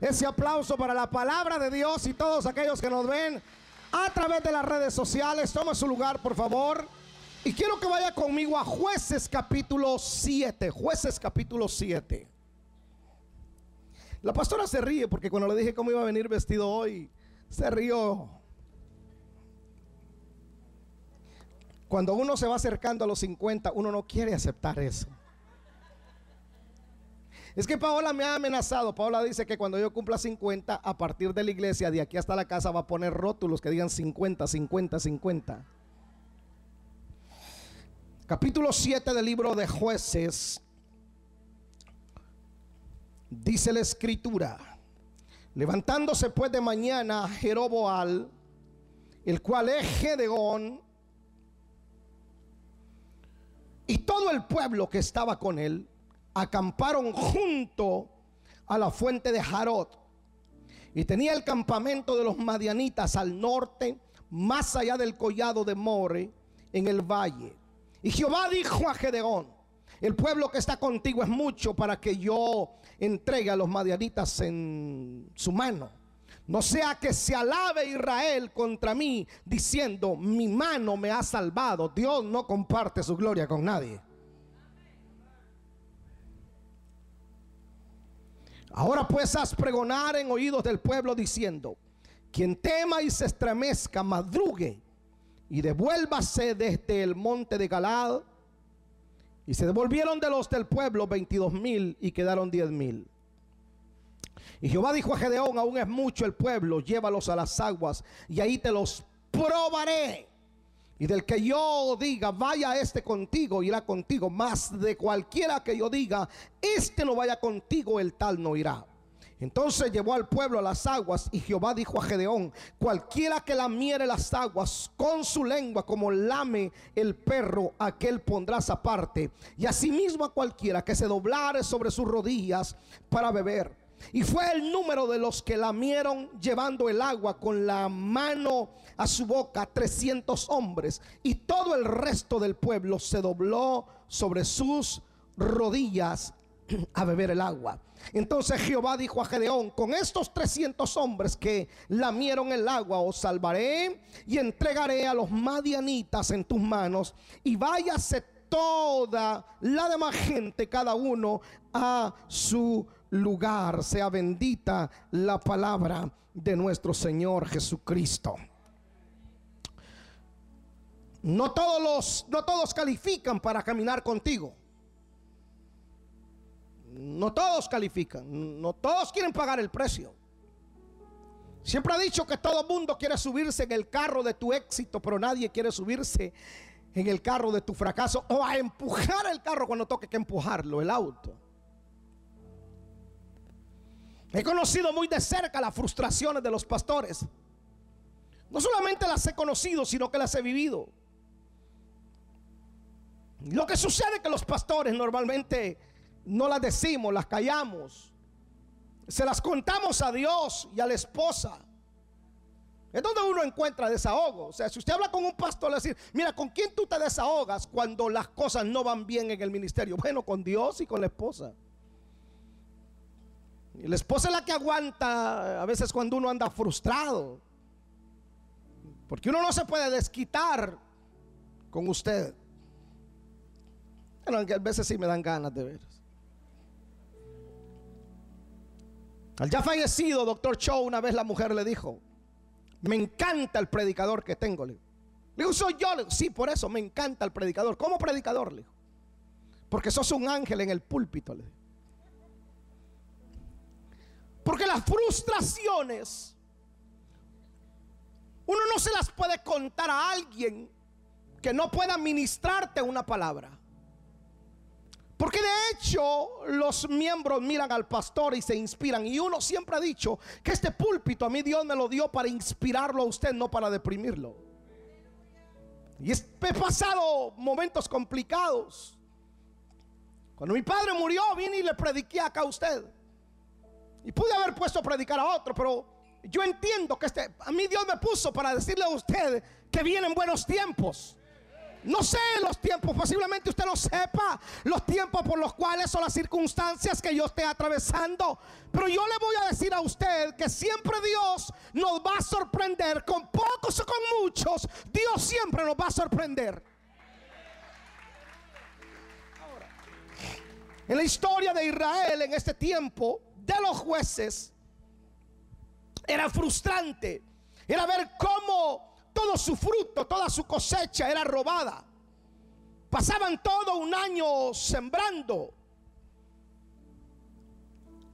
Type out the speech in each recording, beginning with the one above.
ese aplauso para la palabra de Dios y todos aquellos que nos ven a través de las redes sociales. Toma su lugar, por favor. Y quiero que vaya conmigo a jueces capítulo 7. Jueces capítulo 7. La pastora se ríe porque cuando le dije cómo iba a venir vestido hoy, se rió. Cuando uno se va acercando a los 50, uno no quiere aceptar eso. Es que Paola me ha amenazado. Paola dice que cuando yo cumpla 50, a partir de la iglesia, de aquí hasta la casa, va a poner rótulos que digan 50, 50, 50. Capítulo 7 del libro de jueces. Dice la escritura. Levantándose pues de mañana Jeroboal, el cual es Gedeón, y todo el pueblo que estaba con él, acamparon junto a la fuente de Jarot. Y tenía el campamento de los madianitas al norte, más allá del collado de More, en el valle. Y Jehová dijo a Gedeón, el pueblo que está contigo es mucho para que yo entregue a los madianitas en su mano. No sea que se alabe Israel contra mí diciendo, mi mano me ha salvado. Dios no comparte su gloria con nadie. Ahora pues haz pregonar en oídos del pueblo diciendo, quien tema y se estremezca, madrugue y devuélvase desde el monte de Galad. Y se devolvieron de los del pueblo 22 mil y quedaron 10 mil. Y Jehová dijo a Gedeón, aún es mucho el pueblo, llévalos a las aguas y ahí te los probaré. Y del que yo diga, vaya este contigo, irá contigo. Más de cualquiera que yo diga, este no vaya contigo, el tal no irá. Entonces llevó al pueblo a las aguas y Jehová dijo a Gedeón, cualquiera que lamiere las aguas con su lengua como lame el perro, aquel pondrás aparte. Y asimismo a cualquiera que se doblare sobre sus rodillas para beber. Y fue el número de los que lamieron llevando el agua con la mano a su boca, 300 hombres. Y todo el resto del pueblo se dobló sobre sus rodillas a beber el agua. Entonces Jehová dijo a Gedeón, con estos 300 hombres que lamieron el agua, os salvaré y entregaré a los madianitas en tus manos y váyase toda la demás gente, cada uno a su lugar. Sea bendita la palabra de nuestro Señor Jesucristo. No todos los no todos califican para caminar contigo. No todos califican, no todos quieren pagar el precio. Siempre ha dicho que todo mundo quiere subirse en el carro de tu éxito, pero nadie quiere subirse en el carro de tu fracaso o a empujar el carro cuando toque que empujarlo, el auto. He conocido muy de cerca las frustraciones de los pastores. No solamente las he conocido, sino que las he vivido. Lo que sucede es que los pastores normalmente no las decimos, las callamos. Se las contamos a Dios y a la esposa. Es donde uno encuentra desahogo. O sea, si usted habla con un pastor, le decir, mira, ¿con quién tú te desahogas cuando las cosas no van bien en el ministerio? Bueno, con Dios y con la esposa. Y la esposa es la que aguanta a veces cuando uno anda frustrado. Porque uno no se puede desquitar con usted. Pero a veces sí me dan ganas de ver. Al ya fallecido doctor Cho, una vez la mujer le dijo, me encanta el predicador que tengo. Le dijo, soy yo. sí, por eso me encanta el predicador. ¿Cómo predicador? Le dijo. Porque sos un ángel en el púlpito. Le Porque las frustraciones, uno no se las puede contar a alguien que no pueda ministrarte una palabra. Porque de hecho los miembros miran al pastor y se inspiran. Y uno siempre ha dicho que este púlpito a mí Dios me lo dio para inspirarlo a usted, no para deprimirlo. Y he pasado momentos complicados. Cuando mi padre murió, vine y le prediqué acá a usted. Y pude haber puesto a predicar a otro, pero yo entiendo que este, a mí Dios me puso para decirle a usted que vienen buenos tiempos. No sé los tiempos, posiblemente usted no sepa los tiempos por los cuales son las circunstancias que yo esté atravesando. Pero yo le voy a decir a usted que siempre Dios nos va a sorprender, con pocos o con muchos, Dios siempre nos va a sorprender. en la historia de Israel en este tiempo, de los jueces, era frustrante. Era ver cómo todo su fruto, toda su cosecha era robada. Pasaban todo un año sembrando,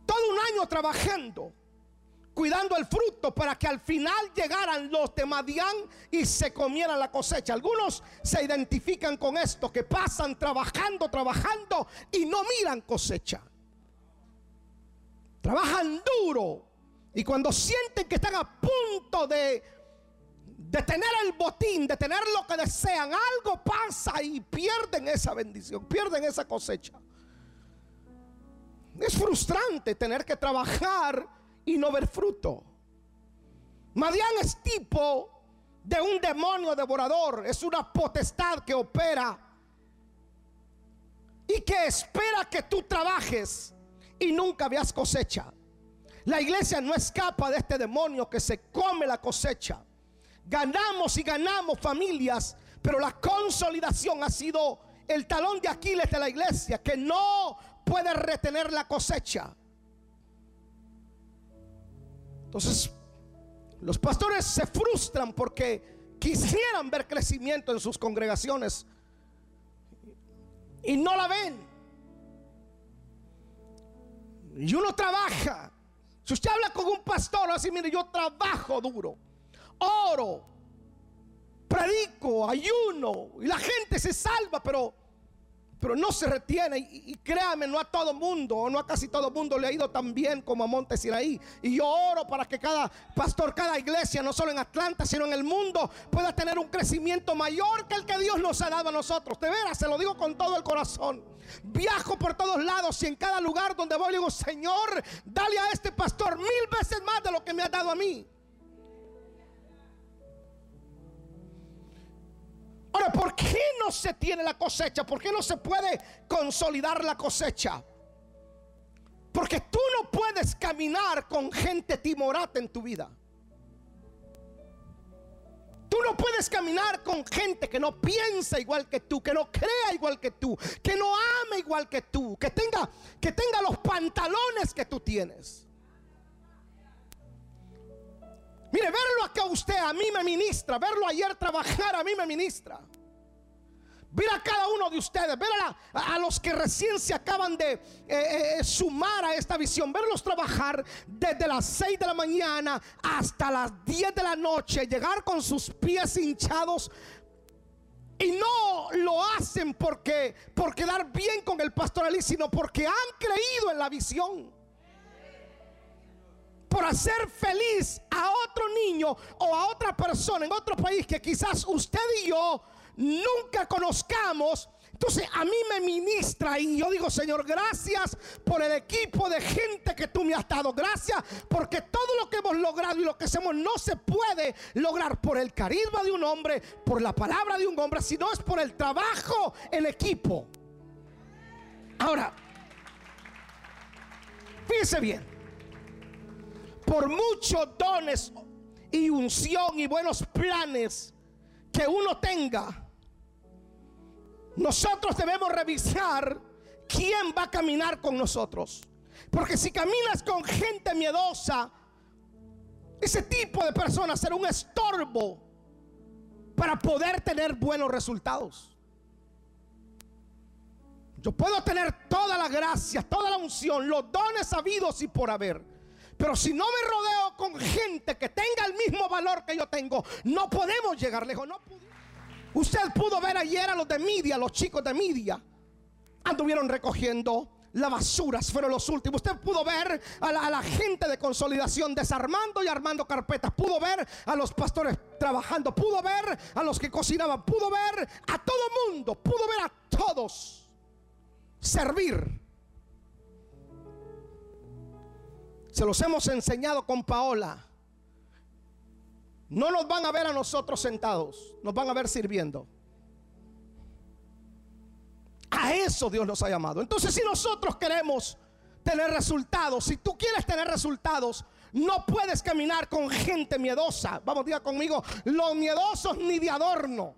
todo un año trabajando, cuidando el fruto para que al final llegaran los de Madián y se comieran la cosecha. Algunos se identifican con esto, que pasan trabajando, trabajando y no miran cosecha. Trabajan duro y cuando sienten que están a punto de de tener el botín, de tener lo que desean, algo pasa y pierden esa bendición, pierden esa cosecha. Es frustrante tener que trabajar y no ver fruto. Madián es tipo de un demonio devorador, es una potestad que opera y que espera que tú trabajes y nunca veas cosecha. La iglesia no escapa de este demonio que se come la cosecha. Ganamos y ganamos familias, pero la consolidación ha sido el talón de Aquiles de la iglesia, que no puede retener la cosecha. Entonces, los pastores se frustran porque quisieran ver crecimiento en sus congregaciones y no la ven. Y uno trabaja. Si usted habla con un pastor, así, mire, yo trabajo duro oro, predico, ayuno, y la gente se salva, pero, pero no se retiene. Y, créame, no a todo mundo, o no a casi todo mundo le ha ido tan bien como a Montes Iraí. Y yo oro para que cada pastor, cada iglesia, no solo en Atlanta, sino en el mundo, pueda tener un crecimiento mayor que el que Dios nos ha dado a nosotros. De veras, se lo digo con todo el corazón. Viajo por todos lados y en cada lugar donde voy, le digo, Señor, dale a este pastor mil veces más de lo que me ha dado a mí. Ahora, ¿por qué no se tiene la cosecha? ¿Por qué no se puede consolidar la cosecha? Porque tú no puedes caminar con gente timorata en tu vida. Tú no puedes caminar con gente que no piensa igual que tú, que no crea igual que tú, que no ama igual que tú, que tenga, que tenga los pantalones que tú tienes. Mire, verlo acá usted a mí me ministra. Verlo ayer trabajar a mí me ministra. Ver a cada uno de ustedes, ver a, los que recién se acaban de eh, eh, eh, sumar a esta visión, verlos trabajar desde las 6 de la mañana hasta las 10 de la noche, llegar con sus pies hinchados y no lo hacen porque por quedar bien con el pastor sino porque han creído en la visión por hacer feliz a otro niño o a otra persona en otro país que quizás usted y yo nunca conozcamos. Entonces a mí me ministra y yo digo, Señor, gracias por el equipo de gente que tú me has dado. Gracias porque todo lo que hemos logrado y lo que hacemos no se puede lograr por el carisma de un hombre, por la palabra de un hombre, sino es por el trabajo en equipo. Ahora, fíjese bien por muchos dones y unción y buenos planes que uno tenga, nosotros debemos revisar quién va a caminar con nosotros. Porque si caminas con gente miedosa, ese tipo de personas será un estorbo para poder tener buenos resultados. Yo puedo tener toda la gracia, toda la unción, los dones habidos y por haber. Pero si no me rodeo con gente que tenga el mismo valor que yo tengo, no podemos llegar lejos. No Usted pudo ver ayer a los de media, los chicos de media, anduvieron recogiendo la basura, fueron los últimos. Usted pudo ver a la, a la, gente de consolidación desarmando y armando carpetas. Pudo ver a los pastores trabajando. Pudo ver a los que cocinaban. Pudo ver a todo mundo. Pudo ver a todos servir. Se los hemos enseñado con Paola. No nos van a ver a nosotros sentados, nos van a ver sirviendo. A eso Dios nos ha llamado. Entonces, si nosotros queremos tener resultados, si tú quieres tener resultados, no puedes caminar con gente miedosa. Vamos, diga conmigo, los miedosos ni de adorno.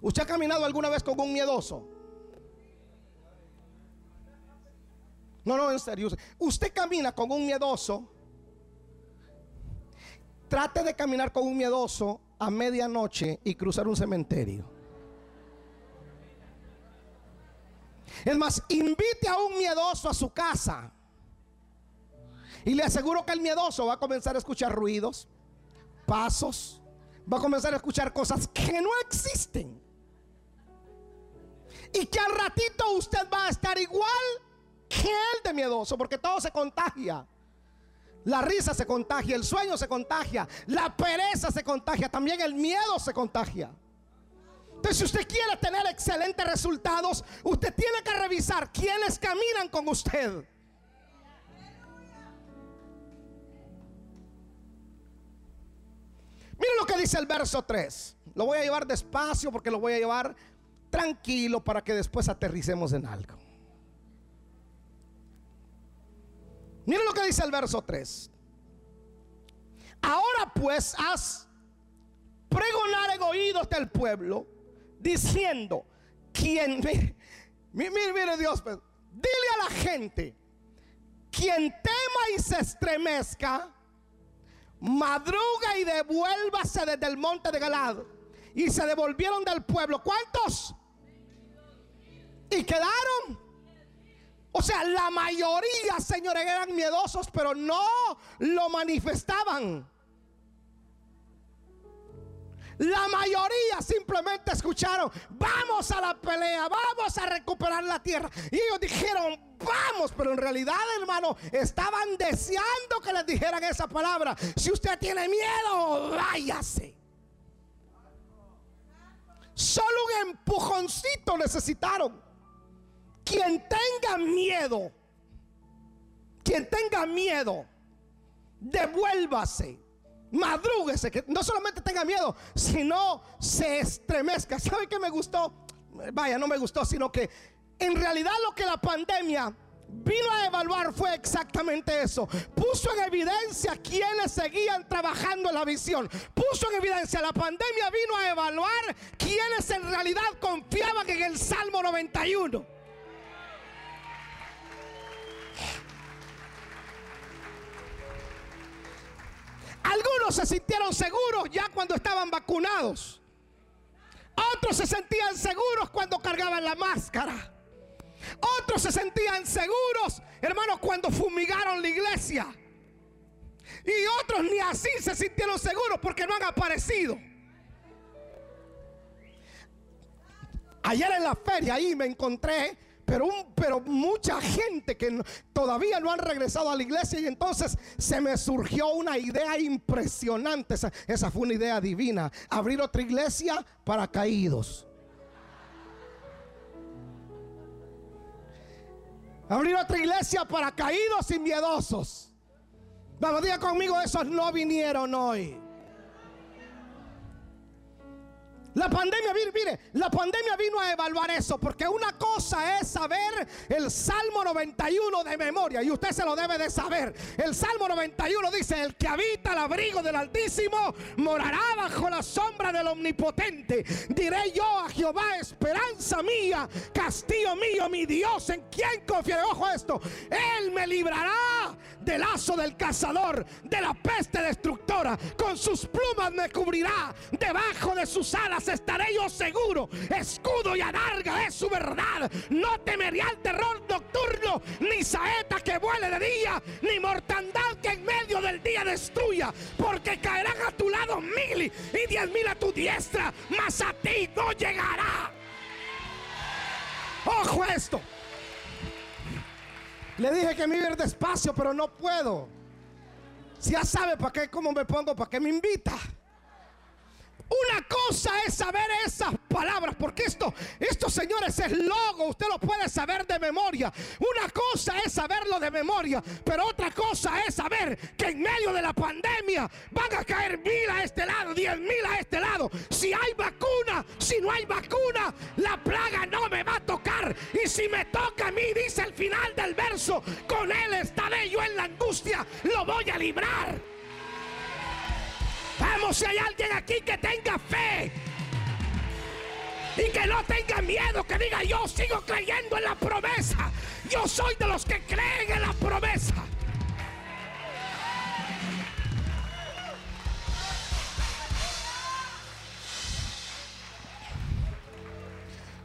¿Usted ha caminado alguna vez con un miedoso? No, no, en serio. Usted camina con un miedoso. Trate de caminar con un miedoso a medianoche y cruzar un cementerio. Es más, invite a un miedoso a su casa. Y le aseguro que el miedoso va a comenzar a escuchar ruidos, pasos, va a comenzar a escuchar cosas que no existen. Y que al ratito usted va a estar igual que el de miedoso, porque todo se contagia. La risa se contagia, el sueño se contagia, la pereza se contagia, también el miedo se contagia. Entonces, si usted quiere tener excelentes resultados, usted tiene que revisar quiénes caminan con usted. Miren lo que dice el verso 3. Lo voy a llevar despacio porque lo voy a llevar tranquilo para que después aterricemos en algo. Miren lo que dice el verso 3. Ahora pues haz pregonar en oídos del pueblo diciendo, quien, mire, mire, mire Dios, pues, dile a la gente, quien tema y se estremezca, madruga y devuélvase desde el monte de Galad. Y se devolvieron del pueblo. ¿Cuántos? Y quedaron. O sea, la mayoría, señores, eran miedosos, pero no lo manifestaban. La mayoría simplemente escucharon, vamos a la pelea, vamos a recuperar la tierra. Y ellos dijeron, vamos, pero en realidad, hermano, estaban deseando que les dijeran esa palabra. Si usted tiene miedo, váyase. Solo un empujoncito necesitaron. Quien tenga miedo, quien tenga miedo, devuélvase madrúguese, que no solamente tenga miedo, sino se estremezca. ¿Sabe qué me gustó? Vaya, no me gustó, sino que en realidad lo que la pandemia vino a evaluar fue exactamente eso. Puso en evidencia quienes seguían trabajando en la visión. Puso en evidencia, la pandemia vino a evaluar quienes en realidad confiaban en el Salmo 91. Algunos se sintieron seguros ya cuando estaban vacunados. Otros se sentían seguros cuando cargaban la máscara. Otros se sentían seguros, hermanos, cuando fumigaron la iglesia. Y otros ni así se sintieron seguros porque no han aparecido. Ayer en la feria ahí me encontré pero, mucha gente que todavía no han regresado a la iglesia y entonces se me surgió una idea impresionante. Esa, esa fue una idea divina. Abrir otra iglesia para caídos. Abrir otra iglesia para caídos y miedosos. Vamos, diga conmigo, esos no vinieron hoy. La pandemia, mire, la pandemia vino a evaluar eso, porque una cosa es saber el Salmo 91 de memoria, y usted se lo debe de saber. El Salmo 91 dice, el que habita el abrigo del Altísimo morará bajo la sombra del Omnipotente. Diré yo a Jehová, esperanza mía, castillo mío, mi Dios, en quien confiaré. Ojo esto, Él me librará del lazo del cazador, de la peste destructora. Con sus plumas me cubrirá, debajo de sus alas estaré yo seguro. Escudo y adarga es su verdad. No temeré al terror nocturno, ni saeta que vuele de día, ni mortandad que en medio del día destruya. Porque caerán a tu lado mil y diez mil a tu diestra, mas a ti no llegará. Ojo esto. Le dije que me iba a despacio, pero no puedo. Si ya sabe para qué, cómo me pongo, para qué me invita. Cosa es saber esas palabras palabras, porque esto, esto señores es logo, usted lo puede saber de memoria. Una cosa es saberlo de memoria, pero otra cosa es saber que en medio de la pandemia van a caer mil a este lado, diez mil a este lado. Si hay vacuna, si no hay vacuna, la plaga no me va a tocar. Y si me toca a mí, dice el final del verso, con él estaré yo en la angustia, lo voy a librar. Vamos, si hay alguien aquí que tenga fe. Y que no tenga miedo, que diga yo sigo creyendo en la promesa. Yo soy de los que creen en la promesa.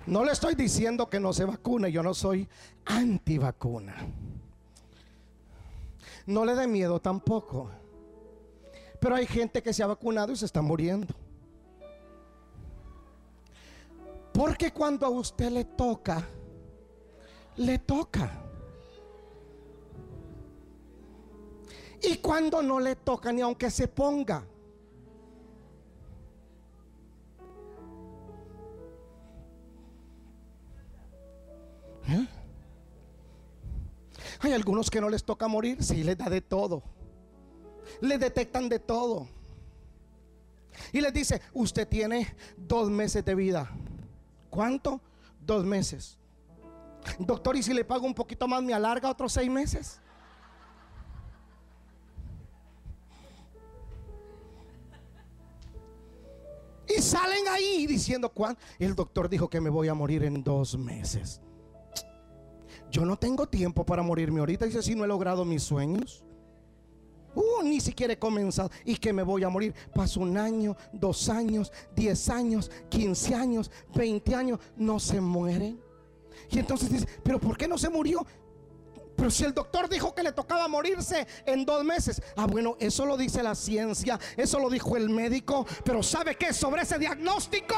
No le estoy diciendo que no se vacune, yo no soy antivacuna. No le dé miedo tampoco. Pero hay gente que se ha vacunado y se está muriendo. Porque cuando a usted le toca, le toca. Y cuando no le toca, ni aunque se ponga. ¿Eh? Hay algunos que no les toca morir, sí les da de todo. Les detectan de todo. Y les dice, usted tiene dos meses de vida. ¿Cuánto? Dos meses. Doctor, ¿y si le pago un poquito más, me alarga otros seis meses? Y salen ahí diciendo, ¿cuál? El doctor dijo que me voy a morir en dos meses. Yo no tengo tiempo para morirme ahorita. Dice, si no he logrado mis sueños. Uh, ni siquiera he comenzado. Y que me voy a morir. Paso un año, dos años, diez años, quince años, veinte años. No se mueren. Y entonces dice, pero ¿por qué no se murió? Pero si el doctor dijo que le tocaba morirse en dos meses. Ah, bueno, eso lo dice la ciencia, eso lo dijo el médico. Pero ¿sabe qué? Sobre ese diagnóstico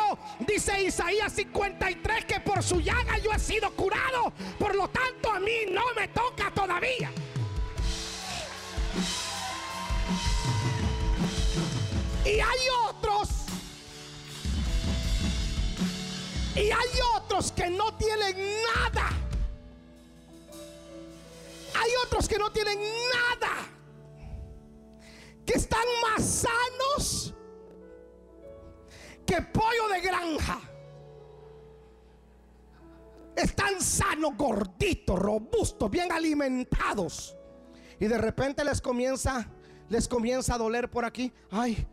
dice Isaías 53 que por su llaga yo he sido curado. Por lo tanto, a mí no me toca todavía. Y hay otros. Y hay otros que no tienen nada hay otros que no tienen nada, que están más sanos que pollo de granja. Están sanos, gorditos, robustos, bien alimentados. Y de repente les comienza, les comienza a doler por aquí. Ay,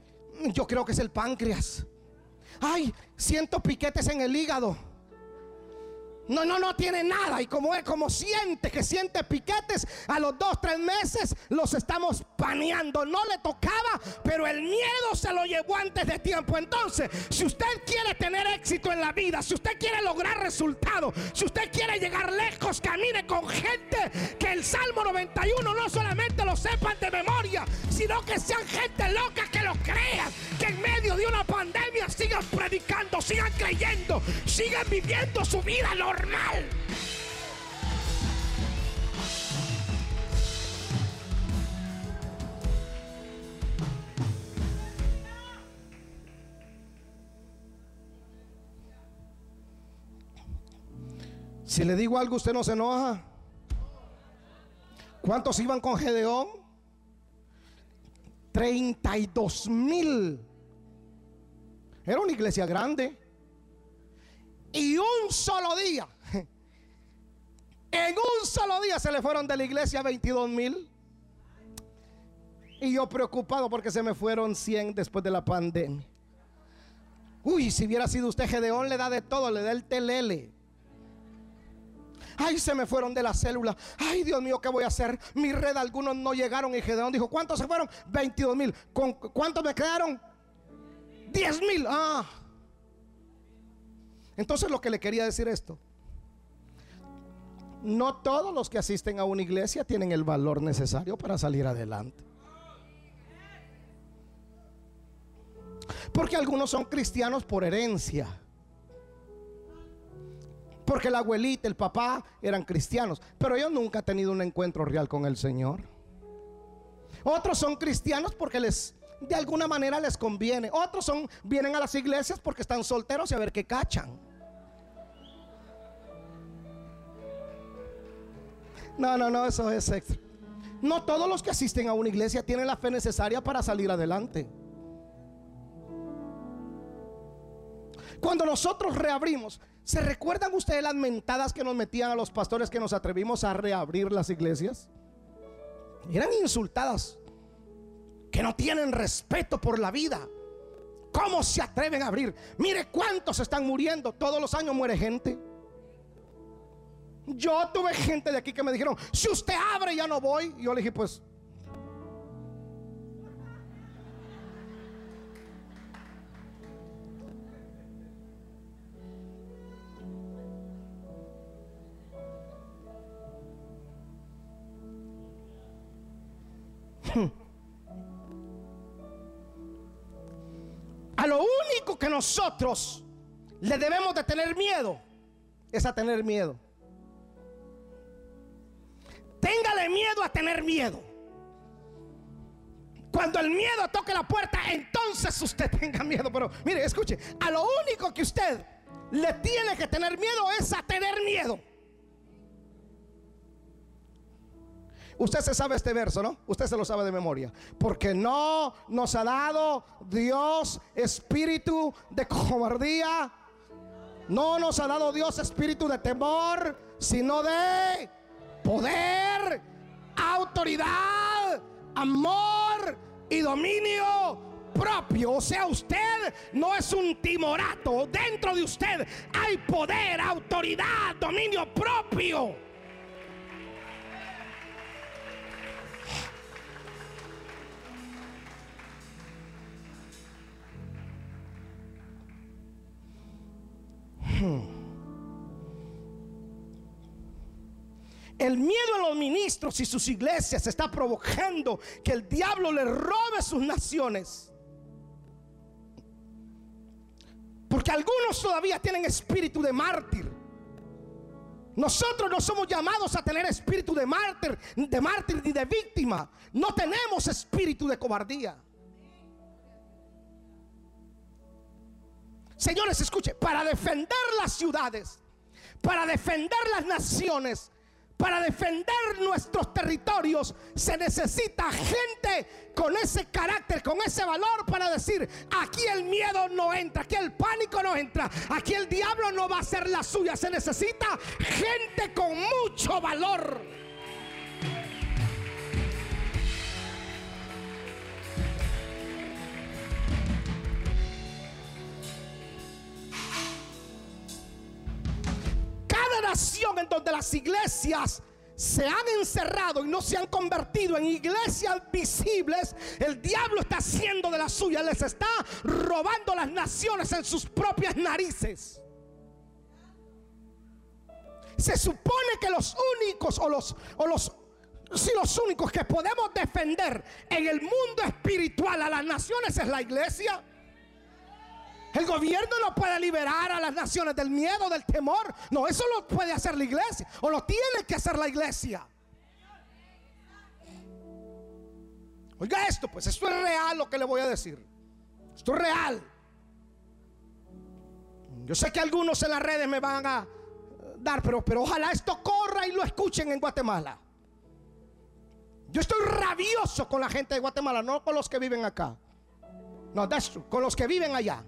yo creo que es el páncreas. Ay, siento piquetes en el hígado. No, no, no tiene nada. Y como es, como siente que siente piquetes, a los dos, tres meses los estamos paneando. No le tocaba, pero el miedo se lo llevó antes de tiempo. Entonces, si usted quiere tener éxito en la vida, si usted quiere lograr resultados, si usted quiere llegar lejos, camine con gente que el Salmo 91 no solamente lo sepan de memoria, sino que sean gente loca que lo crean. Que en medio de una pandemia sigan predicando, sigan creyendo, sigan viviendo su vida Si le digo algo, usted no se enoja. ¿Cuántos iban con Gedeón? 32 mil. Era una iglesia grande. Y un solo día, en un solo día se le fueron de la iglesia 22 mil. Y yo preocupado porque se me fueron 100 después de la pandemia. Uy, si hubiera sido usted Gedeón, le da de todo, le da el telele. Ay, se me fueron de la célula. Ay, Dios mío, ¿qué voy a hacer? Mi red, algunos no llegaron. Y Gedeón dijo, ¿cuántos se fueron? 22 mil. ¿Cuántos me quedaron? 10 mil. Ah. Entonces lo que le quería decir esto. No todos los que asisten a una iglesia tienen el valor necesario para salir adelante. Porque algunos son cristianos por herencia. Porque la abuelita, el papá eran cristianos. Pero ellos nunca han tenido un encuentro real con el Señor. Otros son cristianos porque les, de alguna manera les conviene. Otros son vienen a las iglesias porque están solteros y a ver qué cachan. No, no, no, eso es extra. No todos los que asisten a una iglesia tienen la fe necesaria para salir adelante. Cuando nosotros reabrimos, ¿se recuerdan ustedes las mentadas que nos metían a los pastores que nos atrevimos a reabrir las iglesias? Eran insultadas, que no tienen respeto por la vida. ¿Cómo se atreven a abrir? Mire cuántos están muriendo. Todos los años muere gente. Yo tuve gente de aquí que me dijeron, si usted abre ya no voy. Y yo le dije, pues... A lo único que nosotros le debemos de tener miedo es a tener miedo. Téngale miedo a tener miedo. Cuando el miedo toque la puerta, entonces usted tenga miedo. Pero mire, escuche, a lo único que usted le tiene que tener miedo es a tener miedo. Usted se sabe este verso, ¿no? Usted se lo sabe de memoria. Porque no nos ha dado Dios espíritu de cobardía. No nos ha dado Dios espíritu de temor, sino de poder, autoridad, amor y dominio propio. O sea, usted no es un timorato. Dentro de usted hay poder, autoridad, dominio propio. Hmm. El miedo a los ministros y sus iglesias está provocando que el diablo le robe sus naciones. Porque algunos todavía tienen espíritu de mártir. Nosotros no somos llamados a tener espíritu de mártir, de mártir ni de víctima. No tenemos espíritu de cobardía. Señores, escuche, para defender las ciudades, para defender las naciones, para defender nuestros territorios se necesita gente con ese carácter, con ese valor para decir, aquí el miedo no entra, aquí el pánico no entra, aquí el diablo no va a ser la suya. Se necesita gente con mucho valor. Nación en donde las iglesias se han encerrado y no se han convertido en iglesias visibles, el diablo está haciendo de la suya, les está robando las naciones en sus propias narices. Se supone que los únicos o los o los si los únicos que podemos defender en el mundo espiritual a las naciones es la iglesia. El gobierno no puede liberar a las naciones del miedo, del temor. No, eso lo puede hacer la iglesia. O lo tiene que hacer la iglesia. Oiga esto, pues esto es real lo que le voy a decir. Esto es real. Yo sé que algunos en las redes me van a dar, pero, pero ojalá esto corra y lo escuchen en Guatemala. Yo estoy rabioso con la gente de Guatemala, no con los que viven acá. No, con los que viven allá.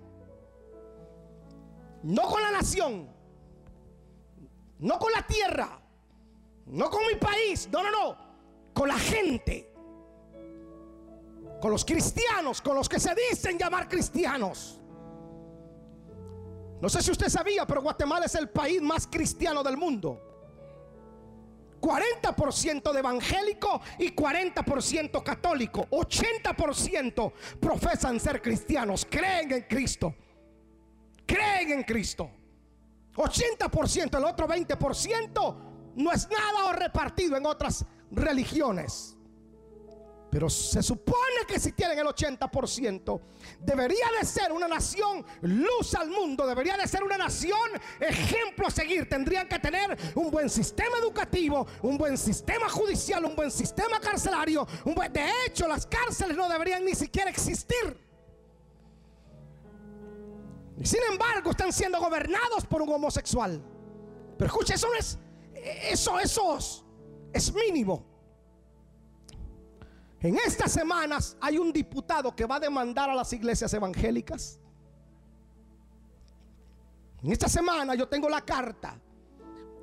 No con la nación. No con la tierra. No con mi país. No, no, no. Con la gente. Con los cristianos. Con los que se dicen llamar cristianos. No sé si usted sabía, pero Guatemala es el país más cristiano del mundo. 40% de evangélico y 40% católico. 80% profesan ser cristianos, creen en Cristo creen en Cristo. 80%, el otro 20% no es nada o repartido en otras religiones. Pero se supone que si tienen el 80%, debería de ser una nación luz al mundo, debería de ser una nación ejemplo a seguir. Tendrían que tener un buen sistema educativo, un buen sistema judicial, un buen sistema carcelario. Un buen... De hecho, las cárceles no deberían ni siquiera existir. Y sin embargo, están siendo gobernados por un homosexual. Pero escucha, eso es, eso, eso es mínimo. En estas semanas hay un diputado que va a demandar a las iglesias evangélicas. En esta semana yo tengo la carta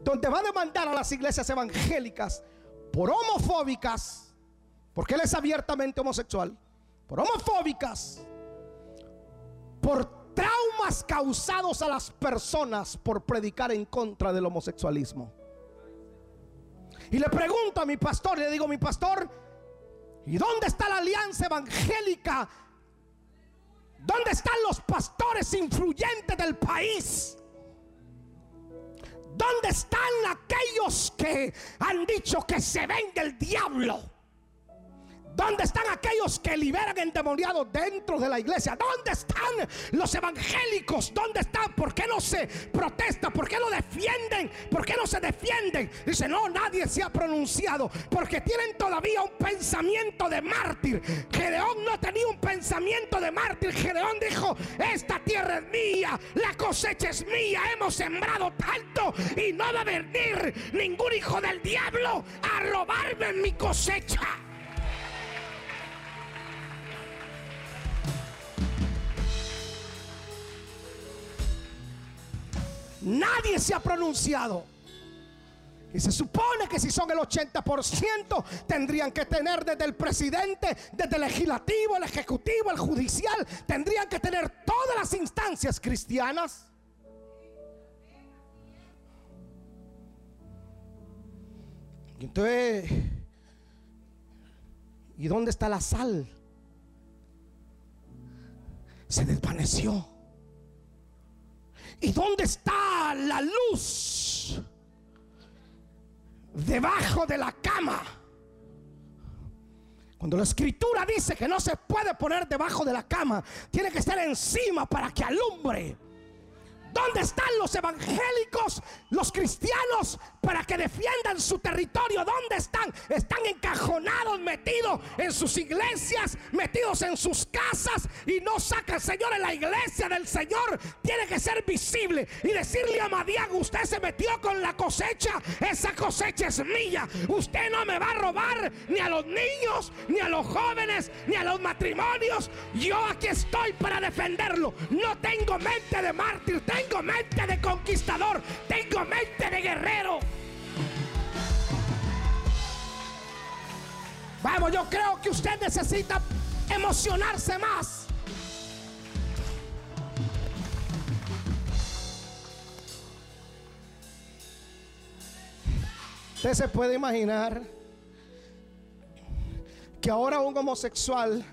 donde va a demandar a las iglesias evangélicas por homofóbicas, porque él es abiertamente homosexual, por homofóbicas, por causados a las personas por predicar en contra del homosexualismo. Y le pregunto a mi pastor, le digo, mi pastor, ¿Y dónde está la alianza evangélica? ¿Dónde están los pastores influyentes del país? ¿Dónde están aquellos que han dicho que se ven del diablo? ¿Dónde están aquellos que liberan endemoniados dentro de la iglesia? ¿Dónde están los evangélicos? ¿Dónde están? ¿Por qué no se protesta? ¿Por qué no defienden? ¿Por qué no se defienden? Dice, no, nadie se ha pronunciado porque tienen todavía un pensamiento de mártir. Gedeón no tenía un pensamiento de mártir. Gedeón dijo, esta tierra es mía, la cosecha es mía, hemos sembrado tanto y no va a venir ningún hijo del diablo a robarme mi cosecha. Nadie se ha pronunciado. Y se supone que si son el 80%, tendrían que tener desde el presidente, desde el legislativo, el ejecutivo, el judicial, tendrían que tener todas las instancias cristianas. Y entonces, ¿y dónde está la sal? Se desvaneció. ¿Y dónde está la luz? Debajo de la cama. Cuando la escritura dice que no se puede poner debajo de la cama, tiene que estar encima para que alumbre. ¿Dónde están los evangélicos, los cristianos, para que defiendan su territorio? ¿Dónde están? Están encajonados, metidos en sus iglesias, metidos en sus casas y no sacan, Señor, en la iglesia del Señor. Tiene que ser visible y decirle a Madiago, usted se metió con la cosecha, esa cosecha es mía. Usted no me va a robar ni a los niños, ni a los jóvenes, ni a los matrimonios. Yo aquí estoy para defenderlo. No tengo mente de mártir, tengo mente de conquistador, tengo mente de guerrero. Vamos, yo creo que usted necesita emocionarse más. Usted se puede imaginar que ahora un homosexual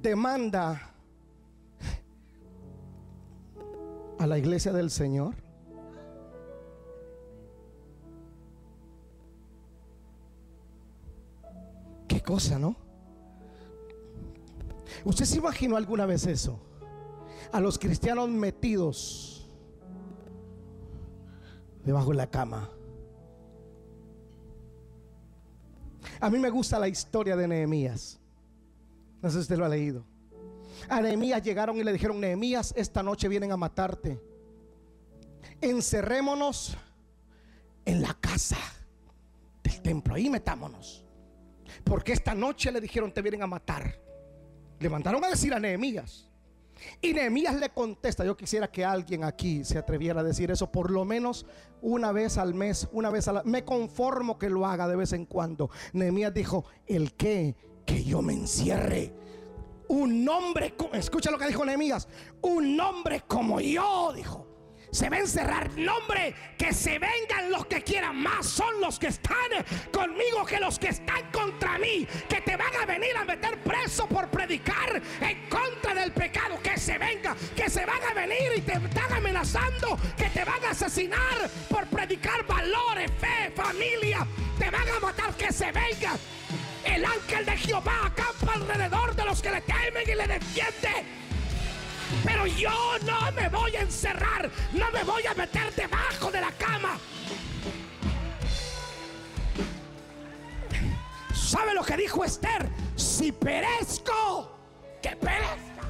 demanda a la iglesia del Señor? Qué cosa, ¿no? ¿Usted se imaginó alguna vez eso? A los cristianos metidos debajo de la cama. A mí me gusta la historia de Nehemías. No sé si usted lo ha leído. A Nehemías llegaron y le dijeron, Nehemías, esta noche vienen a matarte. Encerrémonos en la casa del templo. Ahí metámonos. Porque esta noche le dijeron, te vienen a matar. Le mandaron a decir a Nehemías. Y Nehemías le contesta, yo quisiera que alguien aquí se atreviera a decir eso por lo menos una vez al mes, una vez al Me conformo que lo haga de vez en cuando. Nehemías dijo, el que, que yo me encierre un hombre, escucha lo que dijo Nehemías, un hombre como yo, dijo. Se va a encerrar nombre, que se vengan los que quieran más, son los que están conmigo que los que están contra mí, que te van a venir a meter preso por predicar en contra del pecado, que se venga, que se van a venir y te están amenazando, que te van a asesinar por predicar valores, fe, familia, te van a matar, que se venga que le temen y le defiende. Pero yo no me voy a encerrar, no me voy a meter debajo de la cama. ¿Sabe lo que dijo Esther? Si perezco, que perezca.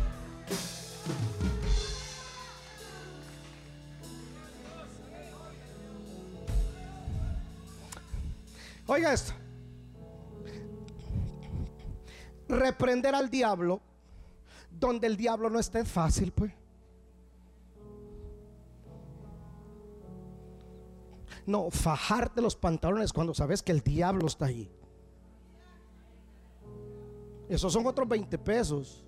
Oiga esto. Reprender al diablo donde el diablo no esté fácil, pues. No, fajarte los pantalones cuando sabes que el diablo está ahí. Esos son otros 20 pesos.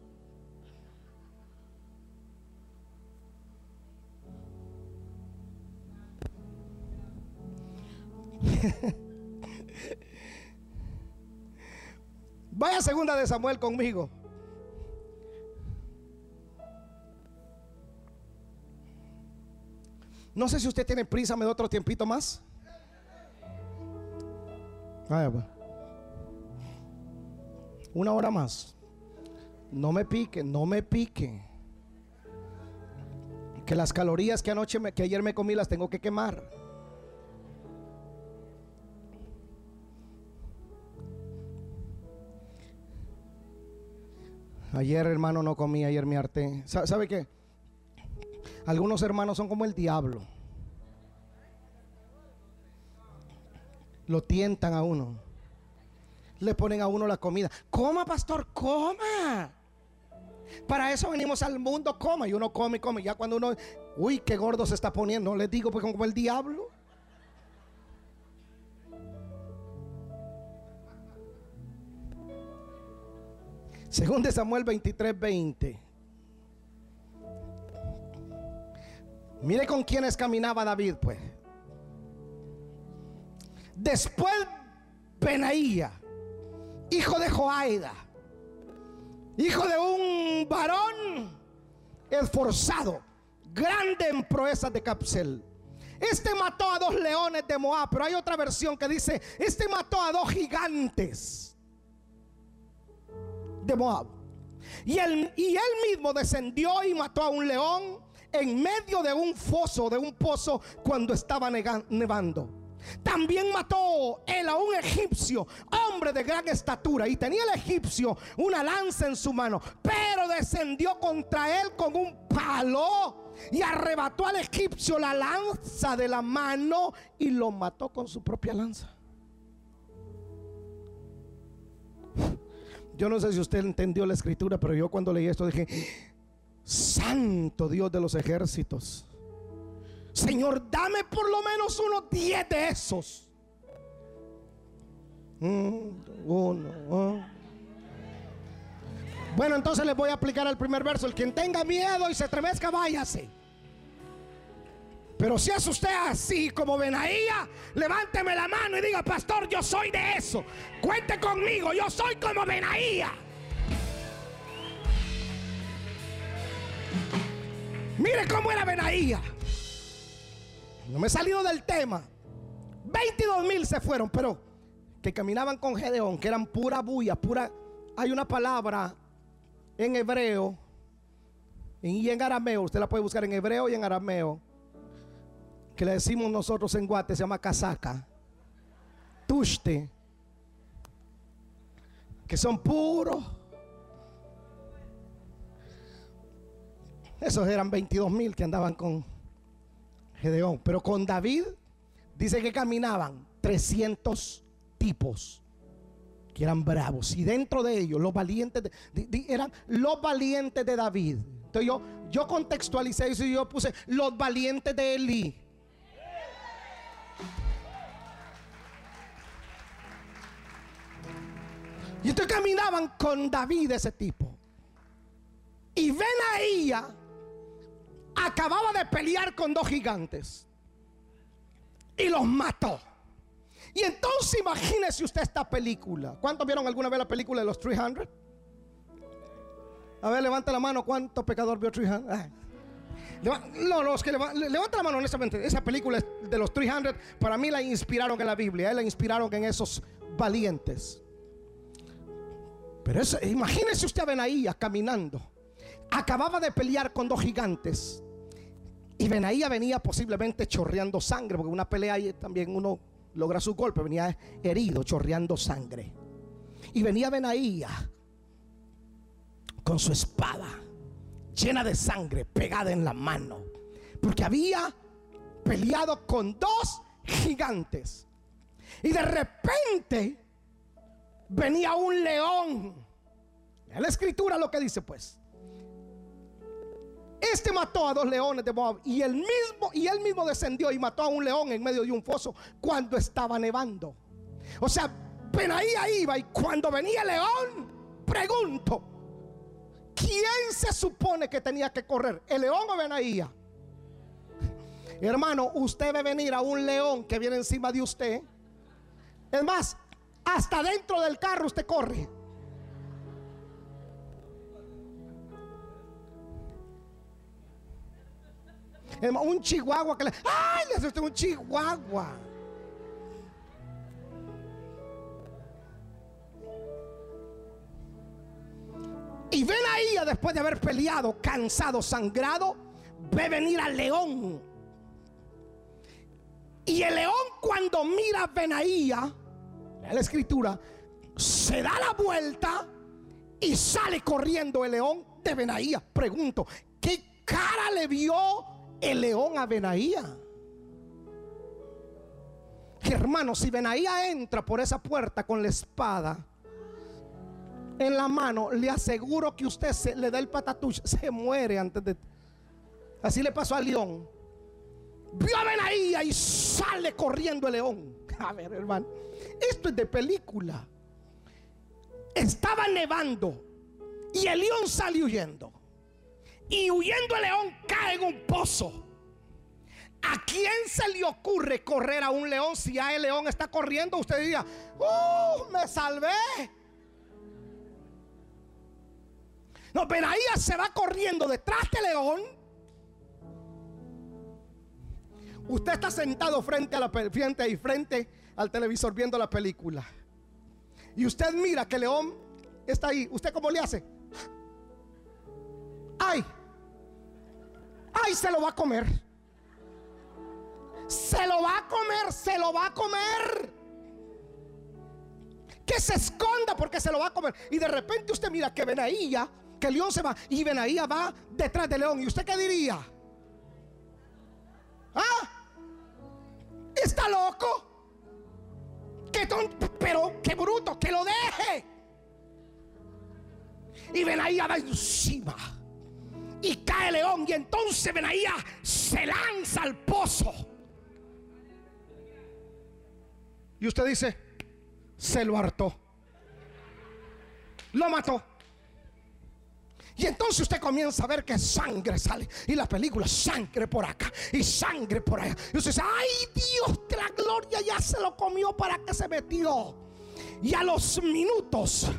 Vaya segunda de Samuel conmigo. No sé si usted tiene prisa, me da otro tiempito más. Vaya, pues. Una hora más. No me pique, no me pique. Que las calorías que anoche, que ayer me comí, las tengo que quemar. Ayer, hermano, no comí, ayer me harté. ¿Sabe qué? Algunos hermanos son como el diablo. Lo tientan a uno. Le ponen a uno la comida. Coma, pastor, coma. Para eso venimos al mundo, coma. Y uno come, come. Ya cuando uno, uy, qué gordo se está poniendo. Les digo, pues como el diablo. Según de Samuel 23, 20. Mire con quienes caminaba David, pues. Después Benaía, hijo de Joaida, hijo de un varón esforzado, grande en proezas de Capsel. Este mató a dos leones de Moab, pero hay otra versión que dice, este mató a dos gigantes de Moab. Y él, y él mismo descendió y mató a un león en medio de un foso, de un pozo, cuando estaba nevando. También mató él a un egipcio, hombre de gran estatura, y tenía el egipcio una lanza en su mano, pero descendió contra él con un palo y arrebató al egipcio la lanza de la mano y lo mató con su propia lanza. Yo no sé si usted entendió la escritura, pero yo cuando leí esto dije, Santo Dios de los ejércitos. Señor, dame por lo menos unos 10 de esos. Mm, uno. Bueno, entonces les voy a aplicar el primer verso. El quien tenga miedo y se estremezca, váyase. Pero si es usted así como Benaía, levánteme la mano y diga, pastor, yo soy de eso. Cuente conmigo, yo soy como Benaía. Mire cómo era Benaía. No me he salido del tema. 22 mil se fueron, pero que caminaban con Gedeón, que eran pura bulla, pura. Hay una palabra en hebreo y en arameo, usted la puede buscar en hebreo y en arameo, que le decimos nosotros en Guate, se llama casaca, tushte, que son puros Esos eran 22 mil que andaban con Gedeón. Pero con David dice que caminaban 300 tipos que eran bravos. Y dentro de ellos, los valientes eran los valientes de David. Entonces yo, yo contextualicé eso y yo puse los valientes de Eli. Y entonces caminaban con David ese tipo. Y ven a ella acababa de pelear con dos gigantes y los mató. Y entonces imagínese usted esta película. ¿Cuántos vieron alguna vez la película de los 300? A ver, levanta la mano. ¿Cuánto pecador vio 300? No, los que levanta la mano honestamente. Esa película de los 300 para mí la inspiraron en la Biblia. Eh, la inspiraron en esos valientes. Pero eso, imagínese usted a Benaía caminando. Acababa de pelear con dos gigantes. Y Benaía venía posiblemente chorreando sangre, porque una pelea ahí también uno logra su golpe, venía herido, chorreando sangre. Y venía Benaía con su espada llena de sangre pegada en la mano, porque había peleado con dos gigantes. Y de repente venía un león. En la escritura lo que dice pues. Este mató a dos leones de Moab y él mismo y él mismo descendió y mató a un león en medio de un foso cuando estaba nevando. O sea, Benaía iba y cuando venía el león, pregunto, ¿quién se supone que tenía que correr? ¿El león o Benaía? Hermano, usted ve venir a un león que viene encima de usted. Es más, hasta dentro del carro usted corre. Un chihuahua que le. ¡Ay! Le usted un chihuahua. Y ven después de haber peleado, cansado, sangrado, ve venir al león. Y el león cuando mira a Benaía, la escritura, se da la vuelta y sale corriendo el león de Benaía. Pregunto, ¿qué cara le vio el león a Benaía? Hermano, si Benaía entra por esa puerta con la espada en la mano, le aseguro que usted se, le da el patatuch, se muere antes de... Así le pasó al león. Vio a Benaía y sale corriendo el león. A ver, hermano. Esto es de película. Estaba nevando y el león sale huyendo. Y huyendo el león cae en un pozo. ¿A quién se le ocurre correr a un león si ya el león está corriendo? Usted diría, ¡Uh! Me salvé. No, ahí se va corriendo detrás del león. Usted está sentado frente a la frente y frente al televisor viendo la película. Y usted mira que león está ahí. ¿Usted cómo le hace? ¡Ay! ¡Ay! Se lo va a comer. Se lo va a comer, se lo va a comer. Que se esconda porque se lo va a comer. Y de repente usted mira que Benaía, que león se va. Y Benaía va detrás del león. ¿Y usted qué diría? ¿Ah? ¿Está loco? Pero qué bruto, que lo deje. Y Benaía va encima. Y cae león. Y entonces Benaía se lanza al pozo. Y usted dice, se lo hartó. Lo mató. Y entonces usted comienza a ver que sangre sale. Y la película, sangre por acá y sangre por allá. Y usted dice, ay Dios la gloria ya se lo comió para que se metió. Y a los minutos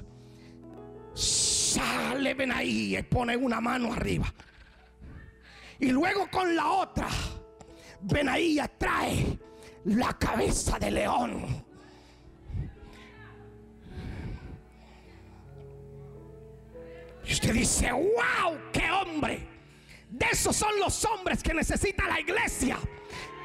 sale ven y pone una mano arriba. Y luego con la otra, ven ahí trae la cabeza de león. Y usted dice, wow, qué hombre. De esos son los hombres que necesita la iglesia.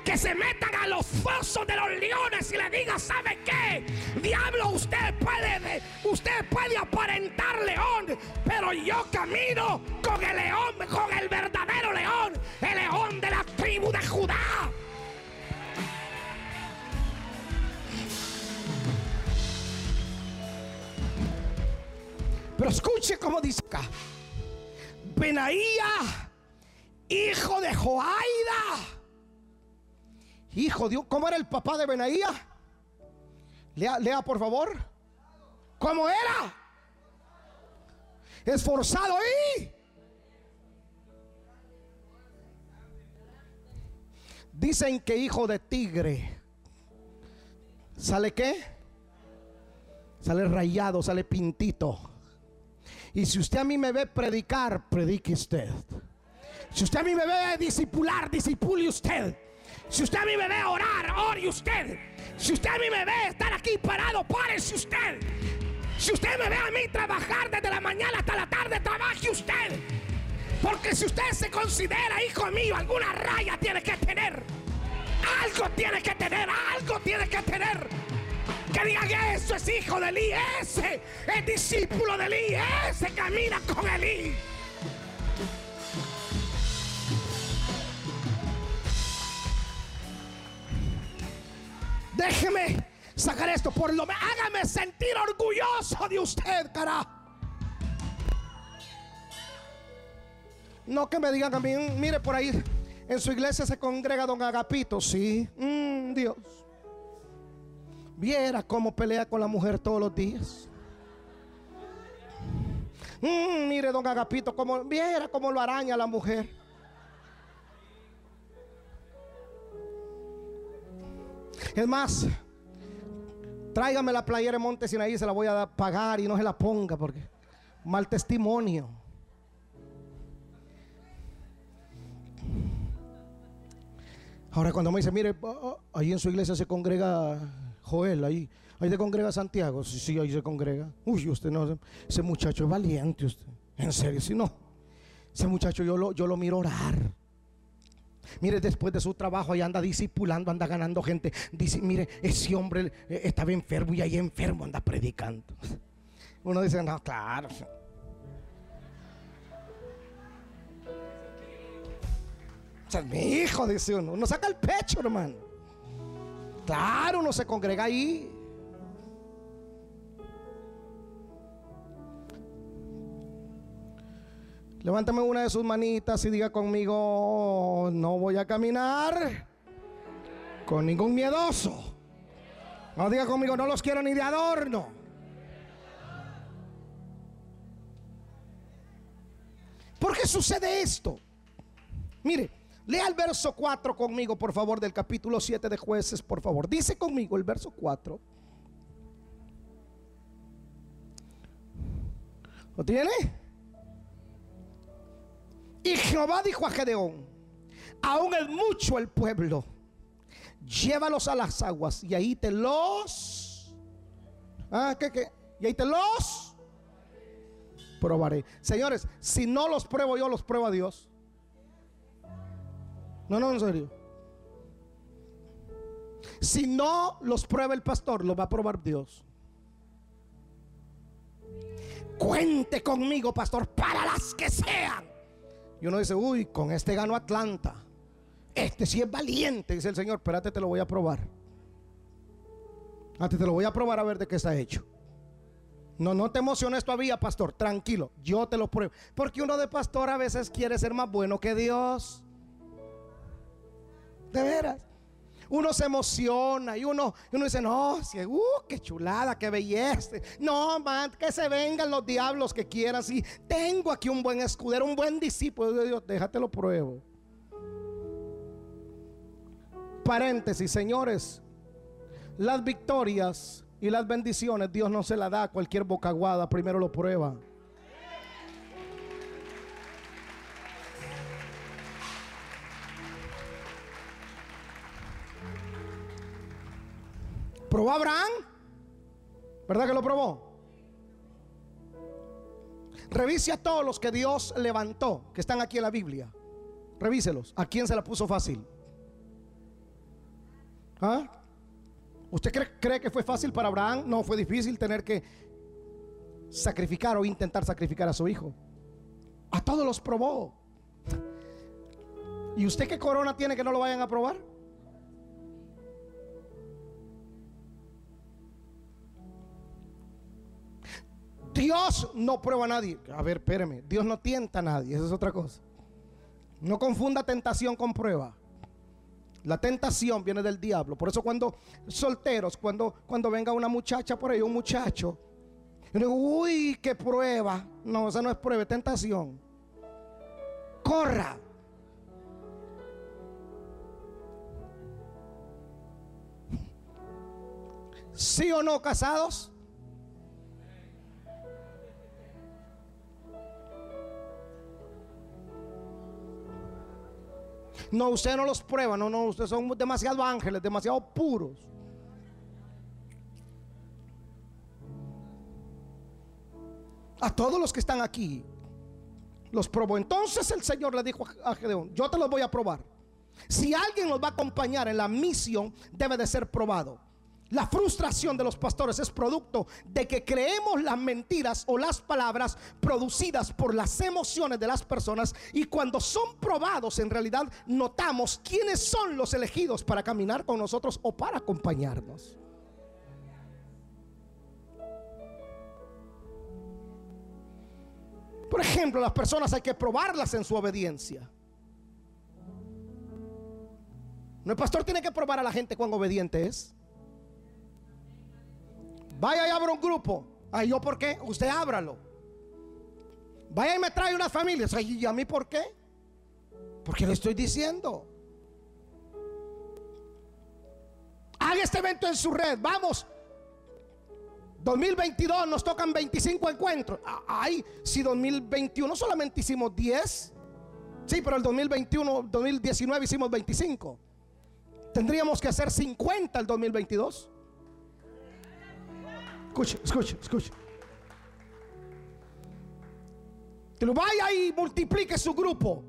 Que se metan a los fosos de los leones y le diga, ¿sabe qué? Diablo, usted puede, usted puede aparentar león, pero yo camino con el león, con el verdadero león, el león de la tribu de Judá. Pero escuche cómo dice acá. Benaía, hijo de Joaida. Hijo de ¿cómo era el papá de Benaía? Lea, lea por favor. ¿Cómo era? Esforzado y Dicen que hijo de tigre. ¿Sale qué? Sale rayado, sale pintito. Y si usted a mí me ve predicar, predique usted. Si usted a mí me ve disipular, disipule usted. Si usted a mí me ve orar, ore usted. Si usted a mí me ve estar aquí parado, párese usted. Si usted me ve a mí trabajar desde la mañana hasta la tarde, trabaje usted. Porque si usted se considera hijo mío, alguna raya tiene que tener. Algo tiene que tener, algo tiene que tener. Que digan eso es hijo de Eli, ese es discípulo de Eli, ese camina con Eli. Déjeme sacar esto, por lo menos hágame sentir orgulloso de usted, cara. No que me digan a mí, mire por ahí, en su iglesia se congrega don Agapito, sí, mm, Dios. Viera cómo pelea con la mujer todos los días. Mm, mire, don Agapito, como viera cómo lo araña la mujer. Es más, tráigame la playera de Monte Sinaí, se la voy a pagar y no se la ponga porque mal testimonio. Ahora cuando me dice, mire, oh, oh, ahí en su iglesia se congrega Joel, ahí, ahí se congrega Santiago, sí, sí, ahí se congrega. Uy, usted no, ese muchacho es valiente, usted. En serio, si no, ese muchacho yo lo, yo lo miro orar. Mire, después de su trabajo ahí anda discipulando, anda ganando gente. Dice, mire, ese hombre eh, estaba enfermo y ahí enfermo anda predicando. Uno dice, no, claro. O sea, mi hijo, dice uno. Uno saca el pecho, hermano. Claro, uno se congrega ahí. Levántame una de sus manitas y diga conmigo, no voy a caminar con ningún miedoso. No diga conmigo, no los quiero ni de adorno. ¿Por qué sucede esto? Mire, lea el verso 4 conmigo, por favor, del capítulo 7 de jueces, por favor. Dice conmigo el verso 4. ¿Lo tiene? Y Jehová dijo a Gedeón, aún es mucho el pueblo, llévalos a las aguas y ahí te los... ¿Ah, qué, qué? Y ahí te los probaré. Señores, si no los pruebo yo, los prueba Dios. No, no, en serio. Si no los prueba el pastor, los va a probar Dios. Cuente conmigo, pastor, para las que sean. Y uno dice, uy, con este gano Atlanta. Este sí es valiente, dice el Señor. Espérate, te lo voy a probar. Antes te lo voy a probar a ver de qué está hecho. No, no te emociones todavía, pastor. Tranquilo, yo te lo pruebo. Porque uno de pastor a veces quiere ser más bueno que Dios. De veras uno se emociona y uno, uno dice, no, uh, qué chulada, qué belleza. No, man, que se vengan los diablos que quieran. Si tengo aquí un buen escudero, un buen discípulo de Dios, déjate lo pruebo. Paréntesis, señores, las victorias y las bendiciones Dios no se las da a cualquier bocaguada, primero lo prueba. ¿Probó Abraham? ¿Verdad que lo probó? Revise a todos los que Dios levantó, que están aquí en la Biblia. Revíselos. ¿A quién se la puso fácil? ¿Ah? ¿Usted cree, cree, que fue fácil para Abraham? No, fue difícil tener que sacrificar o intentar sacrificar a su hijo. A todos los probó. ¿Y usted qué corona tiene que no lo vayan a probar? Dios no prueba a nadie. A ver, espéreme. Dios no tienta a nadie. Esa es otra cosa. No confunda tentación con prueba. La tentación viene del diablo. Por eso cuando solteros, cuando, cuando venga una muchacha por ahí, un muchacho, yo digo, uy, qué prueba. No, esa no es prueba, es tentación. Corra. ¿Sí o no casados? No, usted no los prueba, no, no, ustedes son demasiado ángeles, demasiado puros. A todos los que están aquí, los probó. Entonces el Señor le dijo a Gedeón, yo te los voy a probar. Si alguien nos va a acompañar en la misión, debe de ser probado. La frustración de los pastores es producto de que creemos las mentiras o las palabras producidas por las emociones de las personas y cuando son probados en realidad notamos quiénes son los elegidos para caminar con nosotros o para acompañarnos. Por ejemplo, las personas hay que probarlas en su obediencia. No, el pastor tiene que probar a la gente cuán obediente es. Vaya y abra un grupo. Ay, ¿yo por qué? Usted ábralo. Vaya y me trae una familia. ¿y a mí por qué? Porque le estoy diciendo. Haga este evento en su red. Vamos. 2022 nos tocan 25 encuentros. Ay, si 2021 solamente hicimos 10. Sí, pero el 2021, 2019 hicimos 25. Tendríamos que hacer 50 el 2022. Escuche, escuche, escuche. Que lo vaya y multiplique su grupo.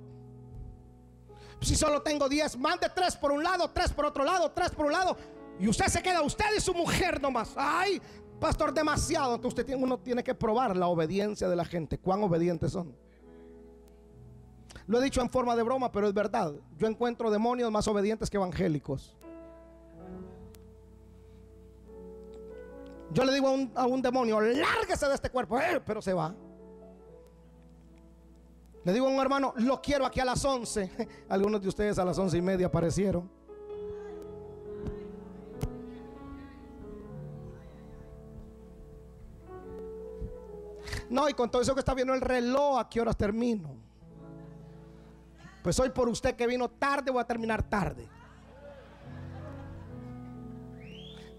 Si solo tengo 10, mande 3 por un lado, 3 por otro lado, 3 por un lado. Y usted se queda, usted y su mujer nomás. Ay, pastor, demasiado. Entonces usted tiene, uno tiene que probar la obediencia de la gente. Cuán obedientes son. Lo he dicho en forma de broma, pero es verdad. Yo encuentro demonios más obedientes que evangélicos. Yo le digo a un, demonio, lárguese de este cuerpo, eh, pero se va. Le digo a un hermano, lo quiero aquí a las 11. Algunos de ustedes a las once y media aparecieron. No, y con todo eso que está viendo el reloj, ¿a qué horas termino? Pues hoy por usted que vino tarde, voy a terminar tarde.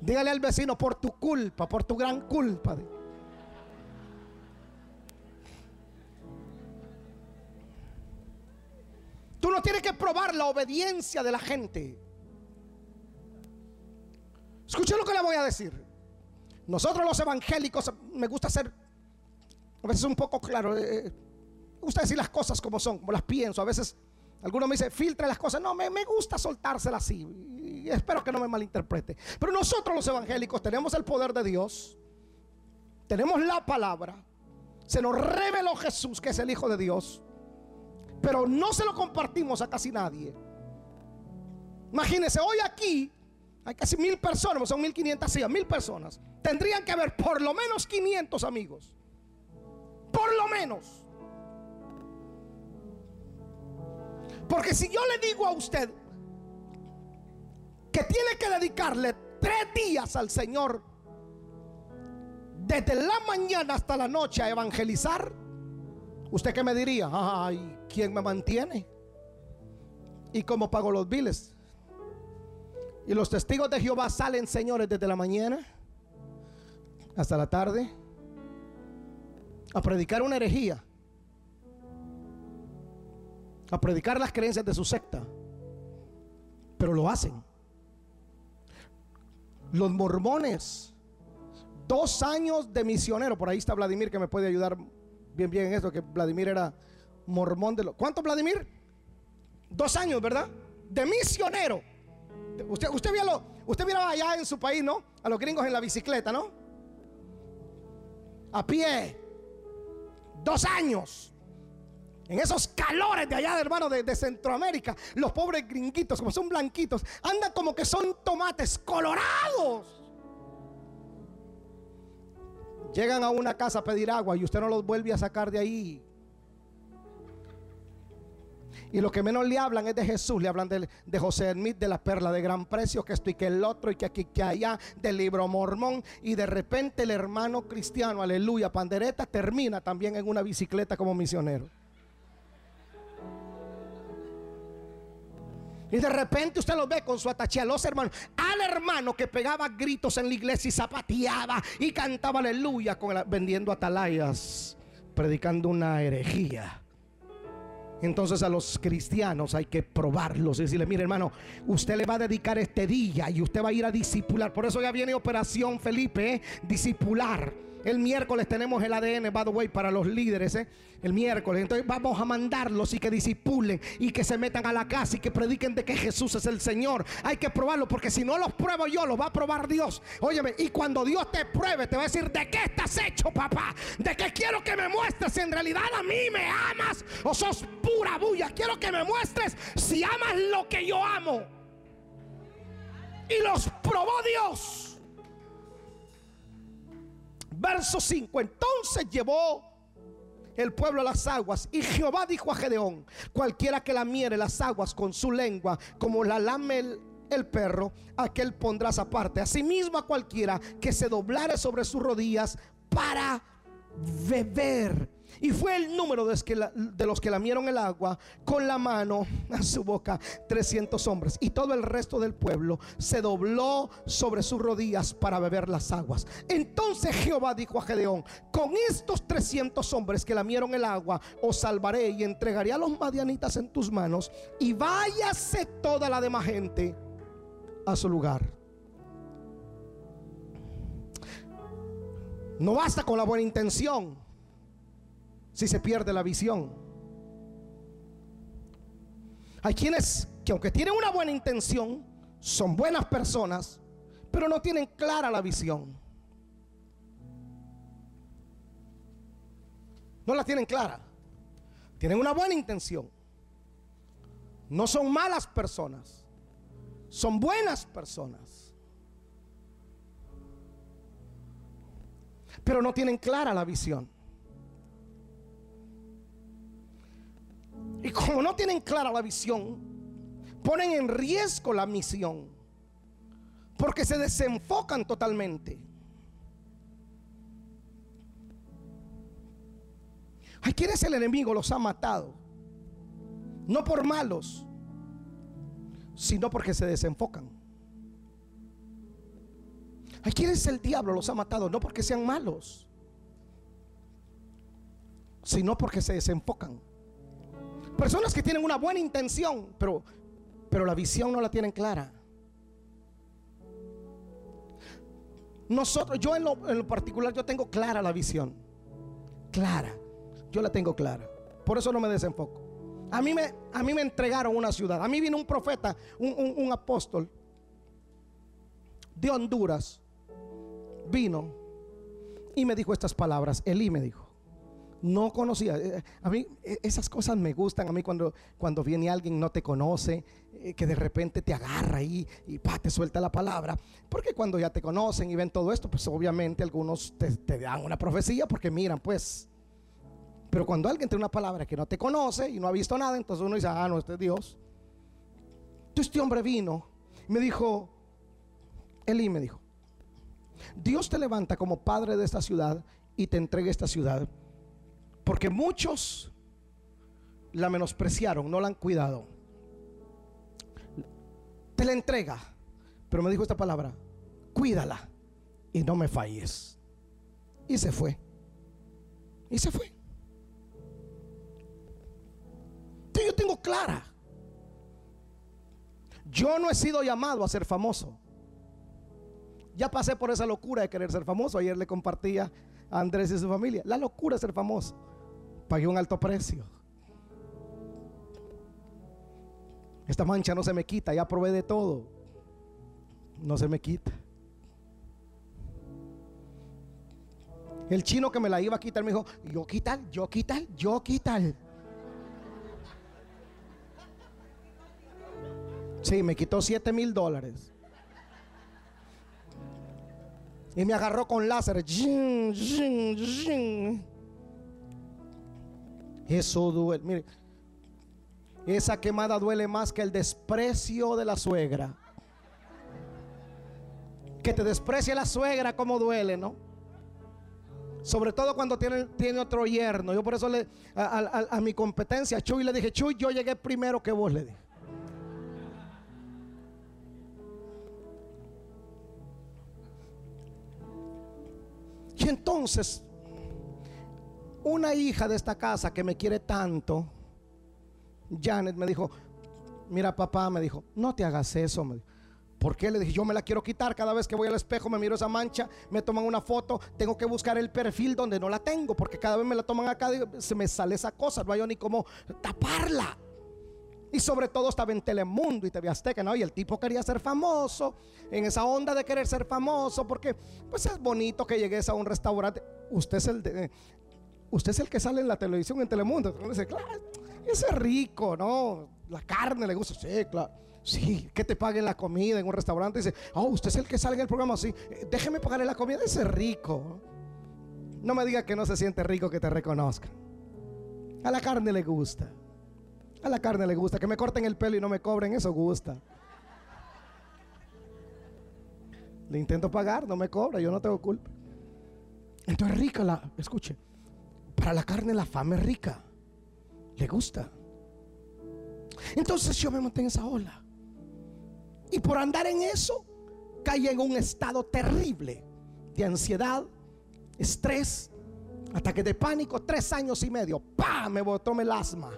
Dígale al vecino, por tu culpa, por tu gran culpa. Tú no tienes que probar la obediencia de la gente. Escuche lo que le voy a decir. Nosotros los evangélicos, me gusta ser a veces un poco claro. Eh, eh, me gusta decir las cosas como son, como las pienso. A veces algunos me dicen, filtre las cosas. No, me, me gusta soltárselas así espero que no me malinterprete. Pero nosotros los evangélicos tenemos el poder de Dios, tenemos la palabra, se nos reveló Jesús, que es el Hijo de Dios, pero no se lo compartimos a casi nadie. Imagínense, hoy aquí hay casi mil personas, son mil quinientas mil personas. Tendrían que haber por lo menos 500 amigos. Por lo menos. Porque si yo le digo a usted, que tiene que dedicarle tres días al Señor, desde la mañana hasta la noche a evangelizar, ¿usted qué me diría? Ay, ¿quién me mantiene? ¿Y cómo pago los biles? Y los testigos de Jehová salen, señores, desde la mañana hasta la tarde a predicar una herejía, a predicar las creencias de su secta, pero lo hacen. Los mormones, dos años de misionero. Por ahí está Vladimir que me puede ayudar bien, bien en esto, que Vladimir era mormón de los... ¿Cuánto Vladimir? Dos años, ¿verdad? De misionero. Usted, usted, vio lo, usted allá en su país, ¿no? A los gringos en la bicicleta, ¿no? A pie. Dos años. En esos calores de allá, hermano, de, Centroamérica, los pobres gringuitos, como son blanquitos, andan como que son tomates colorados. Llegan a una casa a pedir agua y usted no los vuelve a sacar de ahí. Y lo que menos le hablan es de Jesús, le hablan de, José Smith, de la perla de gran precio, que esto y que el otro, y que aquí, que allá, del libro mormón. Y de repente el hermano cristiano, aleluya, pandereta, termina también en una bicicleta como misionero. Y de repente usted lo ve con su atache a los hermanos. Al hermano que pegaba gritos en la iglesia y zapateaba y cantaba aleluya con vendiendo atalayas, predicando una herejía. Entonces a los cristianos hay que probarlos y decirle, mire hermano, usted le va a dedicar este día y usted va a ir a disipular. Por eso ya viene Operación Felipe, ¿eh? disipular El miércoles tenemos el ADN, by the way, para los líderes, ¿eh? El miércoles. Entonces vamos a mandarlos y que disipulen y que se metan a la casa y que prediquen de que Jesús es el Señor. Hay que probarlo porque si no los pruebo yo, los va a probar Dios. Óyeme, y cuando Dios te pruebe, te va a decir, ¿de qué estás hecho, papá? ¿De qué quiero que me muestres si en realidad a mí me amas o sos pura bulla? Quiero que me muestres si amas lo que yo amo. Y los probó Dios. Verso 5. Entonces llevó el pueblo a las aguas. Y Jehová dijo a Gedeón, cualquiera que lamiere las aguas con su lengua, como la lame el, el perro, aquel pondrás aparte. Asimismo a cualquiera que se doblare sobre sus rodillas para beber. Y fue el número de los que lamieron el agua con la mano a su boca, 300 hombres. Y todo el resto del pueblo se dobló sobre sus rodillas para beber las aguas. Entonces Jehová dijo a Gedeón, con estos 300 hombres que lamieron el agua, os salvaré y entregaré a los madianitas en tus manos. Y váyase toda la demás gente a su lugar. No basta con la buena intención si se pierde la visión. Hay quienes que aunque tienen una buena intención, son buenas personas, pero no tienen clara la visión. No la tienen clara. Tienen una buena intención. No son malas personas. Son buenas personas. Pero no tienen clara la visión. Y como no tienen clara la visión, ponen en riesgo la misión. Porque se desenfocan totalmente. Hay quienes el enemigo los ha matado. No por malos, sino porque se desenfocan. Hay quienes el diablo los ha matado, no porque sean malos, sino porque se desenfocan. Personas que tienen una buena intención, pero, pero la visión no la tienen clara. Nosotros, yo en lo, en lo particular, yo tengo clara la visión. Clara. Yo la tengo clara. Por eso no me desenfoco. A mí me, a mí me entregaron una ciudad. A mí vino un profeta, un, un apóstol de Honduras. Vino y me dijo estas palabras. Elí me dijo no conocía. Eh, a mí eh, esas cosas me gustan. A mí cuando, cuando viene alguien no te conoce, eh, que de repente te agarra ahí y pa, te suelta la palabra. Porque cuando ya te conocen y ven todo esto, pues obviamente algunos te, te dan una profecía porque miran, pues. Pero cuando alguien tiene una palabra que no te conoce y no ha visto nada, entonces uno dice, ah, no, este es Dios. Entonces este hombre vino me dijo, Elí me dijo, Dios te levanta como padre de esta ciudad y te entrega esta ciudad porque muchos la menospreciaron, no la han cuidado. Te la entrega. Pero me dijo esta palabra, cuídala y no me falles. Y se fue. Y se fue. Entonces yo tengo clara. Yo no he sido llamado a ser famoso. Ya pasé por esa locura de querer ser famoso. Ayer le compartía a Andrés y su familia. La locura de ser famoso. Pagué un alto precio. Esta mancha no se me quita, ya probé de todo. No se me quita. El chino que me la iba a quitar me dijo, yo quitar, yo quitar, yo quitar. Sí, me quitó 7 mil dólares. Y me agarró con láser. Eso duele. Mire, esa quemada duele más que el desprecio de la suegra. Que te desprecie la suegra, como duele, ¿no? Sobre todo cuando tiene, tiene otro yerno. Yo por eso le, a, mi competencia, Chuy, le dije, Chuy, yo llegué primero que vos, le dije. Y entonces una hija de esta casa que me quiere tanto, Janet me dijo, mira papá, me dijo, no te hagas eso. ¿Por qué? Le dije, yo me la quiero quitar. Cada vez que voy al espejo me miro esa mancha, me toman una foto, tengo que buscar el perfil donde no la tengo, porque cada vez me la toman acá, se me sale esa cosa, no hay ni cómo taparla. Y sobre todo estaba en Telemundo y TV Azteca, ¿no? Y el tipo quería ser famoso, en esa onda de querer ser famoso, porque pues es bonito que llegues a un restaurante. Usted es el de, usted es el que sale en la televisión en Telemundo. Dice, claro, ese es rico, ¿no? La carne le gusta, sí, claro. Sí, que te paguen la comida en un restaurante. Dice, oh, usted es el que sale en el programa. Sí, eh, déjeme pagarle la comida. Ese es rico. No me diga que no se siente rico que te reconozca. A la carne le gusta. A la carne le gusta. Que me corten el pelo y no me cobren, eso gusta. Le intento pagar, no me cobra, yo no tengo culpa. Entonces rica la, escuche, para la carne la fama es rica. Le gusta. Entonces yo me monté en esa ola. Y por andar en eso, caí en un estado terrible de ansiedad, estrés, ataque de pánico, tres años y medio. ¡Pah! Me botó el asma.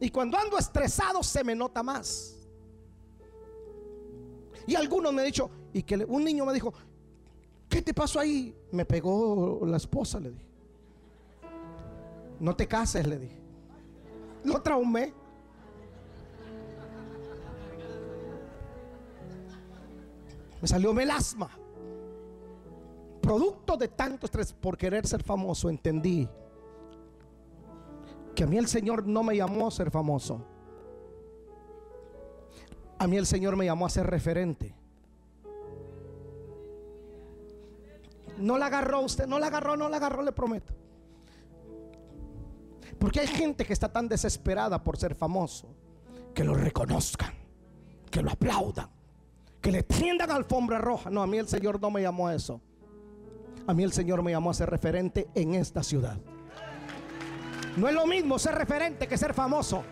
Y cuando ando estresado se me nota más. Y algunos me han dicho, y que un niño me dijo, ¿qué te pasó ahí? Me pegó la esposa, le dije. No te cases, le dije. Lo traumé. Me salió melasma. Producto de tanto estrés por querer ser famoso, entendí que a mí el Señor no me llamó a ser famoso. A mí el Señor me llamó a ser referente. No la agarró usted, no la agarró, no la agarró, le prometo. Porque hay gente que está tan desesperada por ser famoso que lo reconozcan, que lo aplaudan que le tiendan alfombra roja. No, a mí el Señor no me llamó a eso. A mí el Señor me llamó a ser referente en esta ciudad. No es lo mismo ser referente que ser famoso.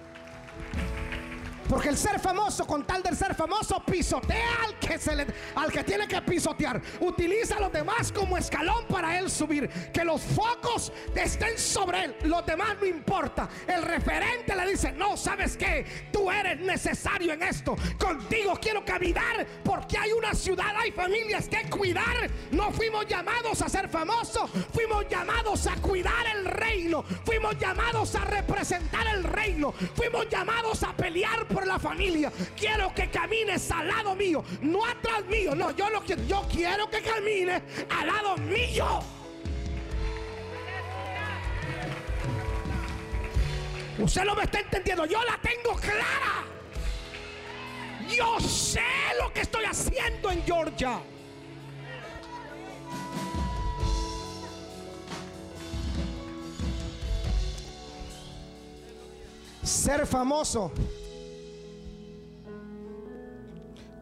Porque el ser famoso, con tal del ser famoso, pisotea al que, se le, al que tiene que pisotear. Utiliza a los demás como escalón para él subir. Que los focos estén sobre él. Los demás no importa. El referente le dice, no, ¿sabes qué? Tú eres necesario en esto. Contigo quiero caminar porque hay una ciudad, hay familias que cuidar. No fuimos llamados a ser famosos. Fuimos llamados a cuidar el reino. Fuimos llamados a representar el reino. Fuimos llamados a pelear por la familia. Quiero que camines al lado mío, no atrás mío. No, yo lo quiero. Yo quiero que camines al lado mío. Usted no me está entendiendo. Yo la tengo clara. Yo sé lo que estoy haciendo en Georgia. Ser famoso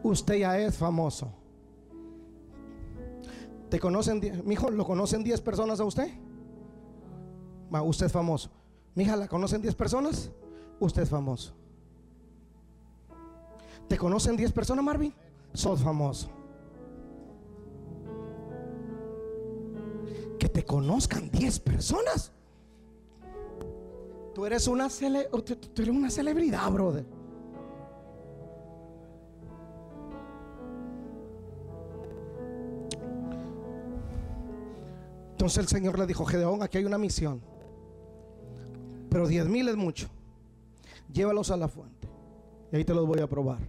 usted ya es famoso. ¿Te conocen? Mi hijo, ¿lo conocen 10 personas a usted? Usted es famoso. Mi hija, ¿la conocen 10 personas? Usted es famoso. ¿Te conocen 10 personas, Marvin? Sos famoso. Que te conozcan 10 personas. Tú eres una, tú eres una celebridad, brother. Entonces el Señor le dijo, Gedeón, aquí hay una misión. Pero diez mil es mucho. Llévalos a la fuente. Y ahí te los voy a probar.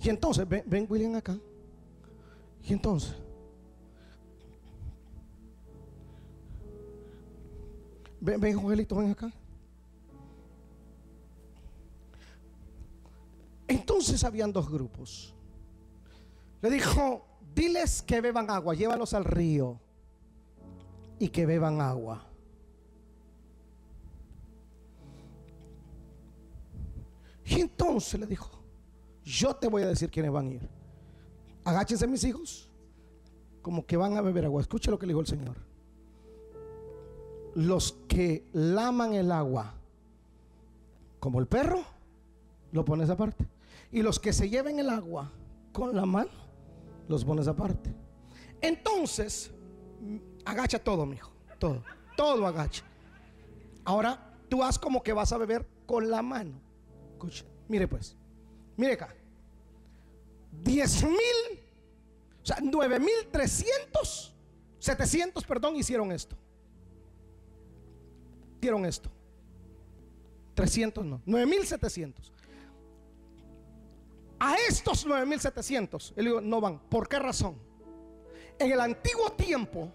Y entonces, ven, ven William acá. Y entonces, ven, ven Joelito, ven acá. Entonces habían dos grupos. Le dijo, Diles que beban agua, llévalos al río y que beban agua. Y entonces le dijo, yo te voy a decir quiénes van a ir. Agáchense mis hijos, como que van a beber agua. Escuche lo que le dijo el Señor. Los que laman el agua, como el perro, lo pones aparte. Y los que se lleven el agua con la mano, los pones aparte. Entonces, agacha todo, mijo. Todo. Todo agacha. Ahora, tú haz como que vas a beber con la mano. Escucha, mire pues. Mire acá. 10 mil, o sea, 9 mil 300, 700, perdón, hicieron esto. Hicieron esto. 300 no, 9 mil 700. A estos 9 mil 700, él digo, no van. ¿Por qué razón? En el antiguo tiempo,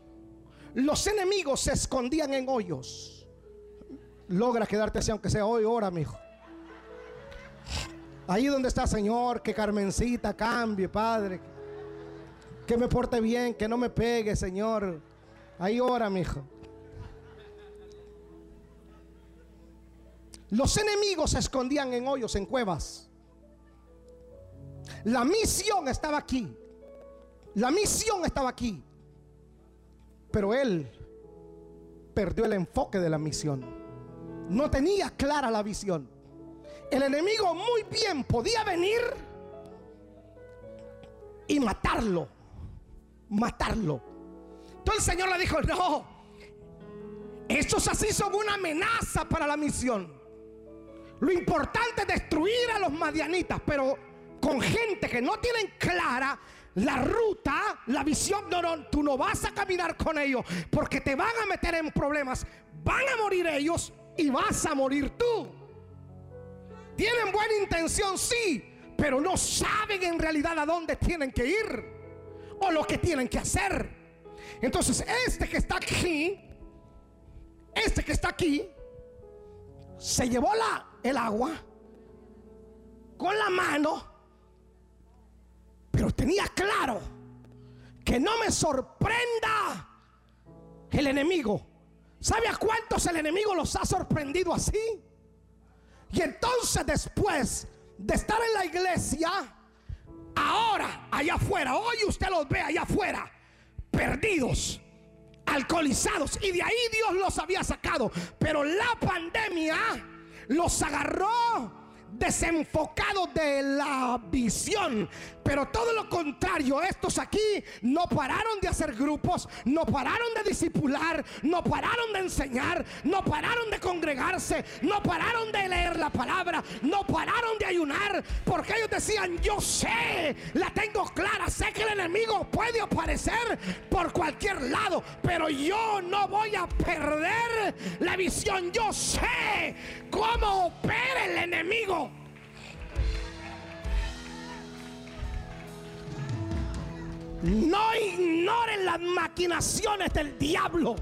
los enemigos se escondían en hoyos. Logra quedarte así, aunque sea hoy, ahora, mi hijo. Ahí donde está, Señor, que Carmencita cambie, Padre. Que me porte bien, que no me pegue, Señor. Ahí ora, mi hijo. Los enemigos se escondían en hoyos, en cuevas. La misión estaba aquí. La misión estaba aquí. Pero él perdió el enfoque de la misión. No tenía clara la visión. El enemigo muy bien podía venir y matarlo. Matarlo. Entonces el Señor le dijo, no, estos así son una amenaza para la misión. Lo importante es destruir a los madianitas, pero con gente que no tienen clara la ruta, la visión, no, no, tú no vas a caminar con ellos porque te van a meter en problemas, van a morir ellos y vas a morir tú. Tienen buena intención, sí, pero no saben en realidad a dónde tienen que ir o lo que tienen que hacer. Entonces, este que está aquí, este que está aquí, se llevó la, el agua con la mano, pero tenía claro que no me sorprenda el enemigo. ¿Sabe a cuántos el enemigo los ha sorprendido así? Y entonces después de estar en la iglesia, ahora allá afuera, hoy usted los ve allá afuera, perdidos, alcoholizados. Y de ahí Dios los había sacado. Pero la pandemia los agarró desenfocados de la visión. Pero todo lo contrario, estos aquí no pararon de hacer grupos, no pararon de discipular, no pararon de enseñar, no pararon de congregarse, no pararon de leer la palabra, no pararon de ayunar, porque ellos decían, yo sé, la tengo clara, sé que el enemigo puede aparecer por cualquier lado, pero yo no voy a perder la visión, yo sé cómo opera el enemigo. No ignoren las maquinaciones del diablo.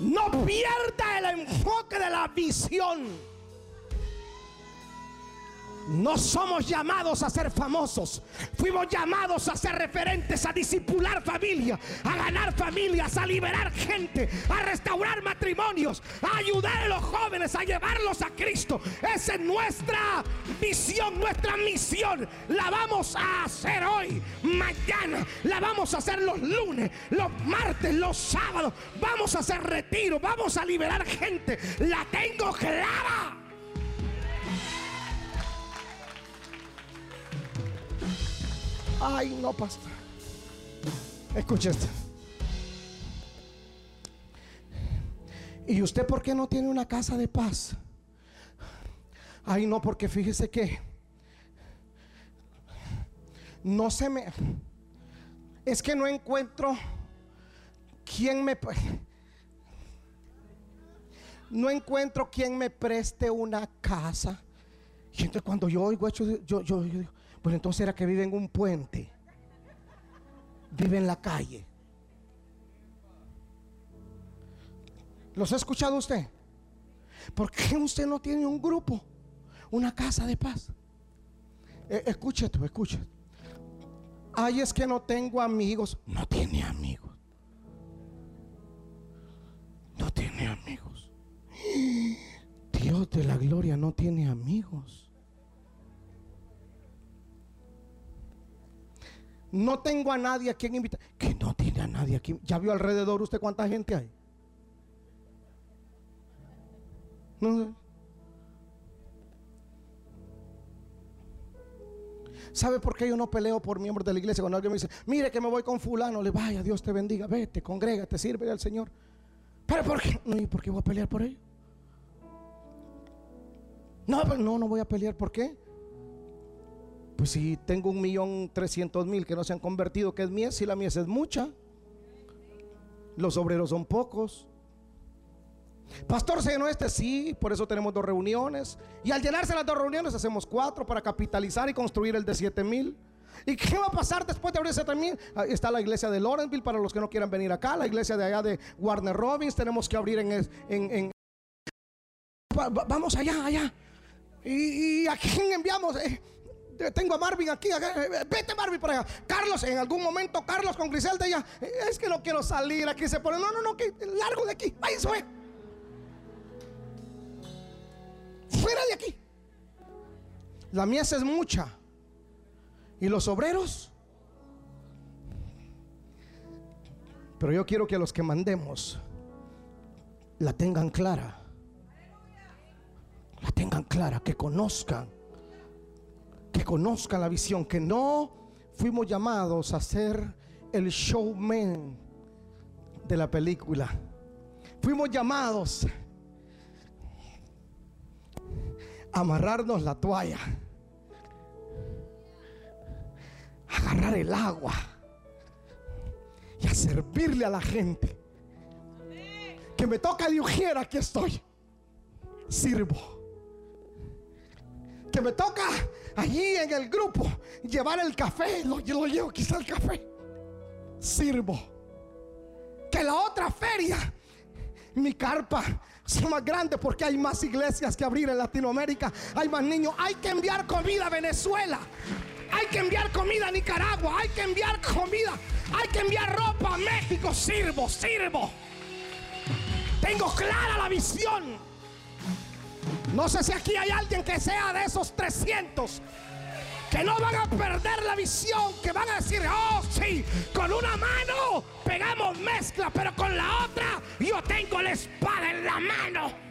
No pierda el enfoque de la visión. No somos llamados a ser famosos. Fuimos llamados a ser referentes, a disipular familia, a ganar familias, a liberar gente, a restaurar matrimonios, a ayudar a los jóvenes, a llevarlos a Cristo. Esa es nuestra visión, nuestra misión. La vamos a hacer hoy, mañana. La vamos a hacer los lunes, los martes, los sábados. Vamos a hacer retiro, vamos a liberar gente. La tengo clara. Ay, no, pastor. Escuche esto. ¿Y usted por qué no tiene una casa de paz? Ay, no, porque fíjese que no se me... Es que no encuentro quien me... No encuentro quien me preste una casa. Y entonces cuando yo oigo eso, yo, yo, yo digo, pues entonces era que vive en un puente. Vive en la calle. ¿Los ha escuchado usted? ¿Por qué usted no tiene un grupo? Una casa de paz. Eh, escuche tú. Ay, es que no tengo amigos. No tiene amigos. No tiene amigos. Dios de la gloria no tiene amigos. No tengo a nadie a quien invitar. Que no tiene a nadie aquí. ¿Ya vio alrededor usted cuánta gente hay? No ¿Sabe por qué yo no peleo por miembros de la iglesia? Cuando alguien me dice, mire que me voy con fulano, le vaya, Dios te bendiga, vete, congrégate, sirve al Señor. Pero ¿por qué? No, ¿y por qué voy a pelear por ellos? No, pues no, no voy a pelear. ¿Por qué? Pues si tengo un millón trescientos mil que no se han convertido, que es mies, si la mies es mucha. Los obreros son pocos. Pastor, ¿se llenó este? Sí, por eso tenemos dos reuniones. Y al llenarse las dos reuniones hacemos cuatro para capitalizar y construir el de siete mil. ¿Y qué va a pasar después de abrir ese también? Está la iglesia de Lawrenceville para los que no quieran venir acá, la iglesia de allá de Warner Robins, tenemos que abrir en... en, vamos allá, allá. ¿Y, a quién enviamos? Eh, tengo a Marvin aquí, eh, vete Marvin para allá. Carlos, en algún momento Carlos con Griselda ya, eh, es que no quiero salir, aquí se pone, no, no, no, largo de aquí, ahí fue. Fuera de aquí. La mies es mucha. ¿Y los obreros? Pero yo quiero que los que mandemos la tengan clara. La tengan clara, que conozcan. Que conozcan la visión, que no fuimos llamados a ser el showman de la película. Fuimos llamados a amarrarnos la toalla agarrar el agua y a servirle a la gente. Que me toca de aquí estoy. Sirvo. Que me toca allí en el grupo llevar el café, lo, lo llevo quizá el café. Sirvo. Que la otra feria, mi carpa, sea más grande porque hay más iglesias que abrir en Latinoamérica. Hay más niños. Hay que enviar comida a Venezuela. Hay que enviar comida a Nicaragua. Hay que enviar comida. Hay que enviar ropa a México. Sirvo, sirvo. Tengo clara la visión. No sé si aquí hay alguien que sea de esos 300 que no van a perder la visión, que van a decir, oh sí, con una mano pegamos mezcla, pero con la otra yo tengo la espada en la mano.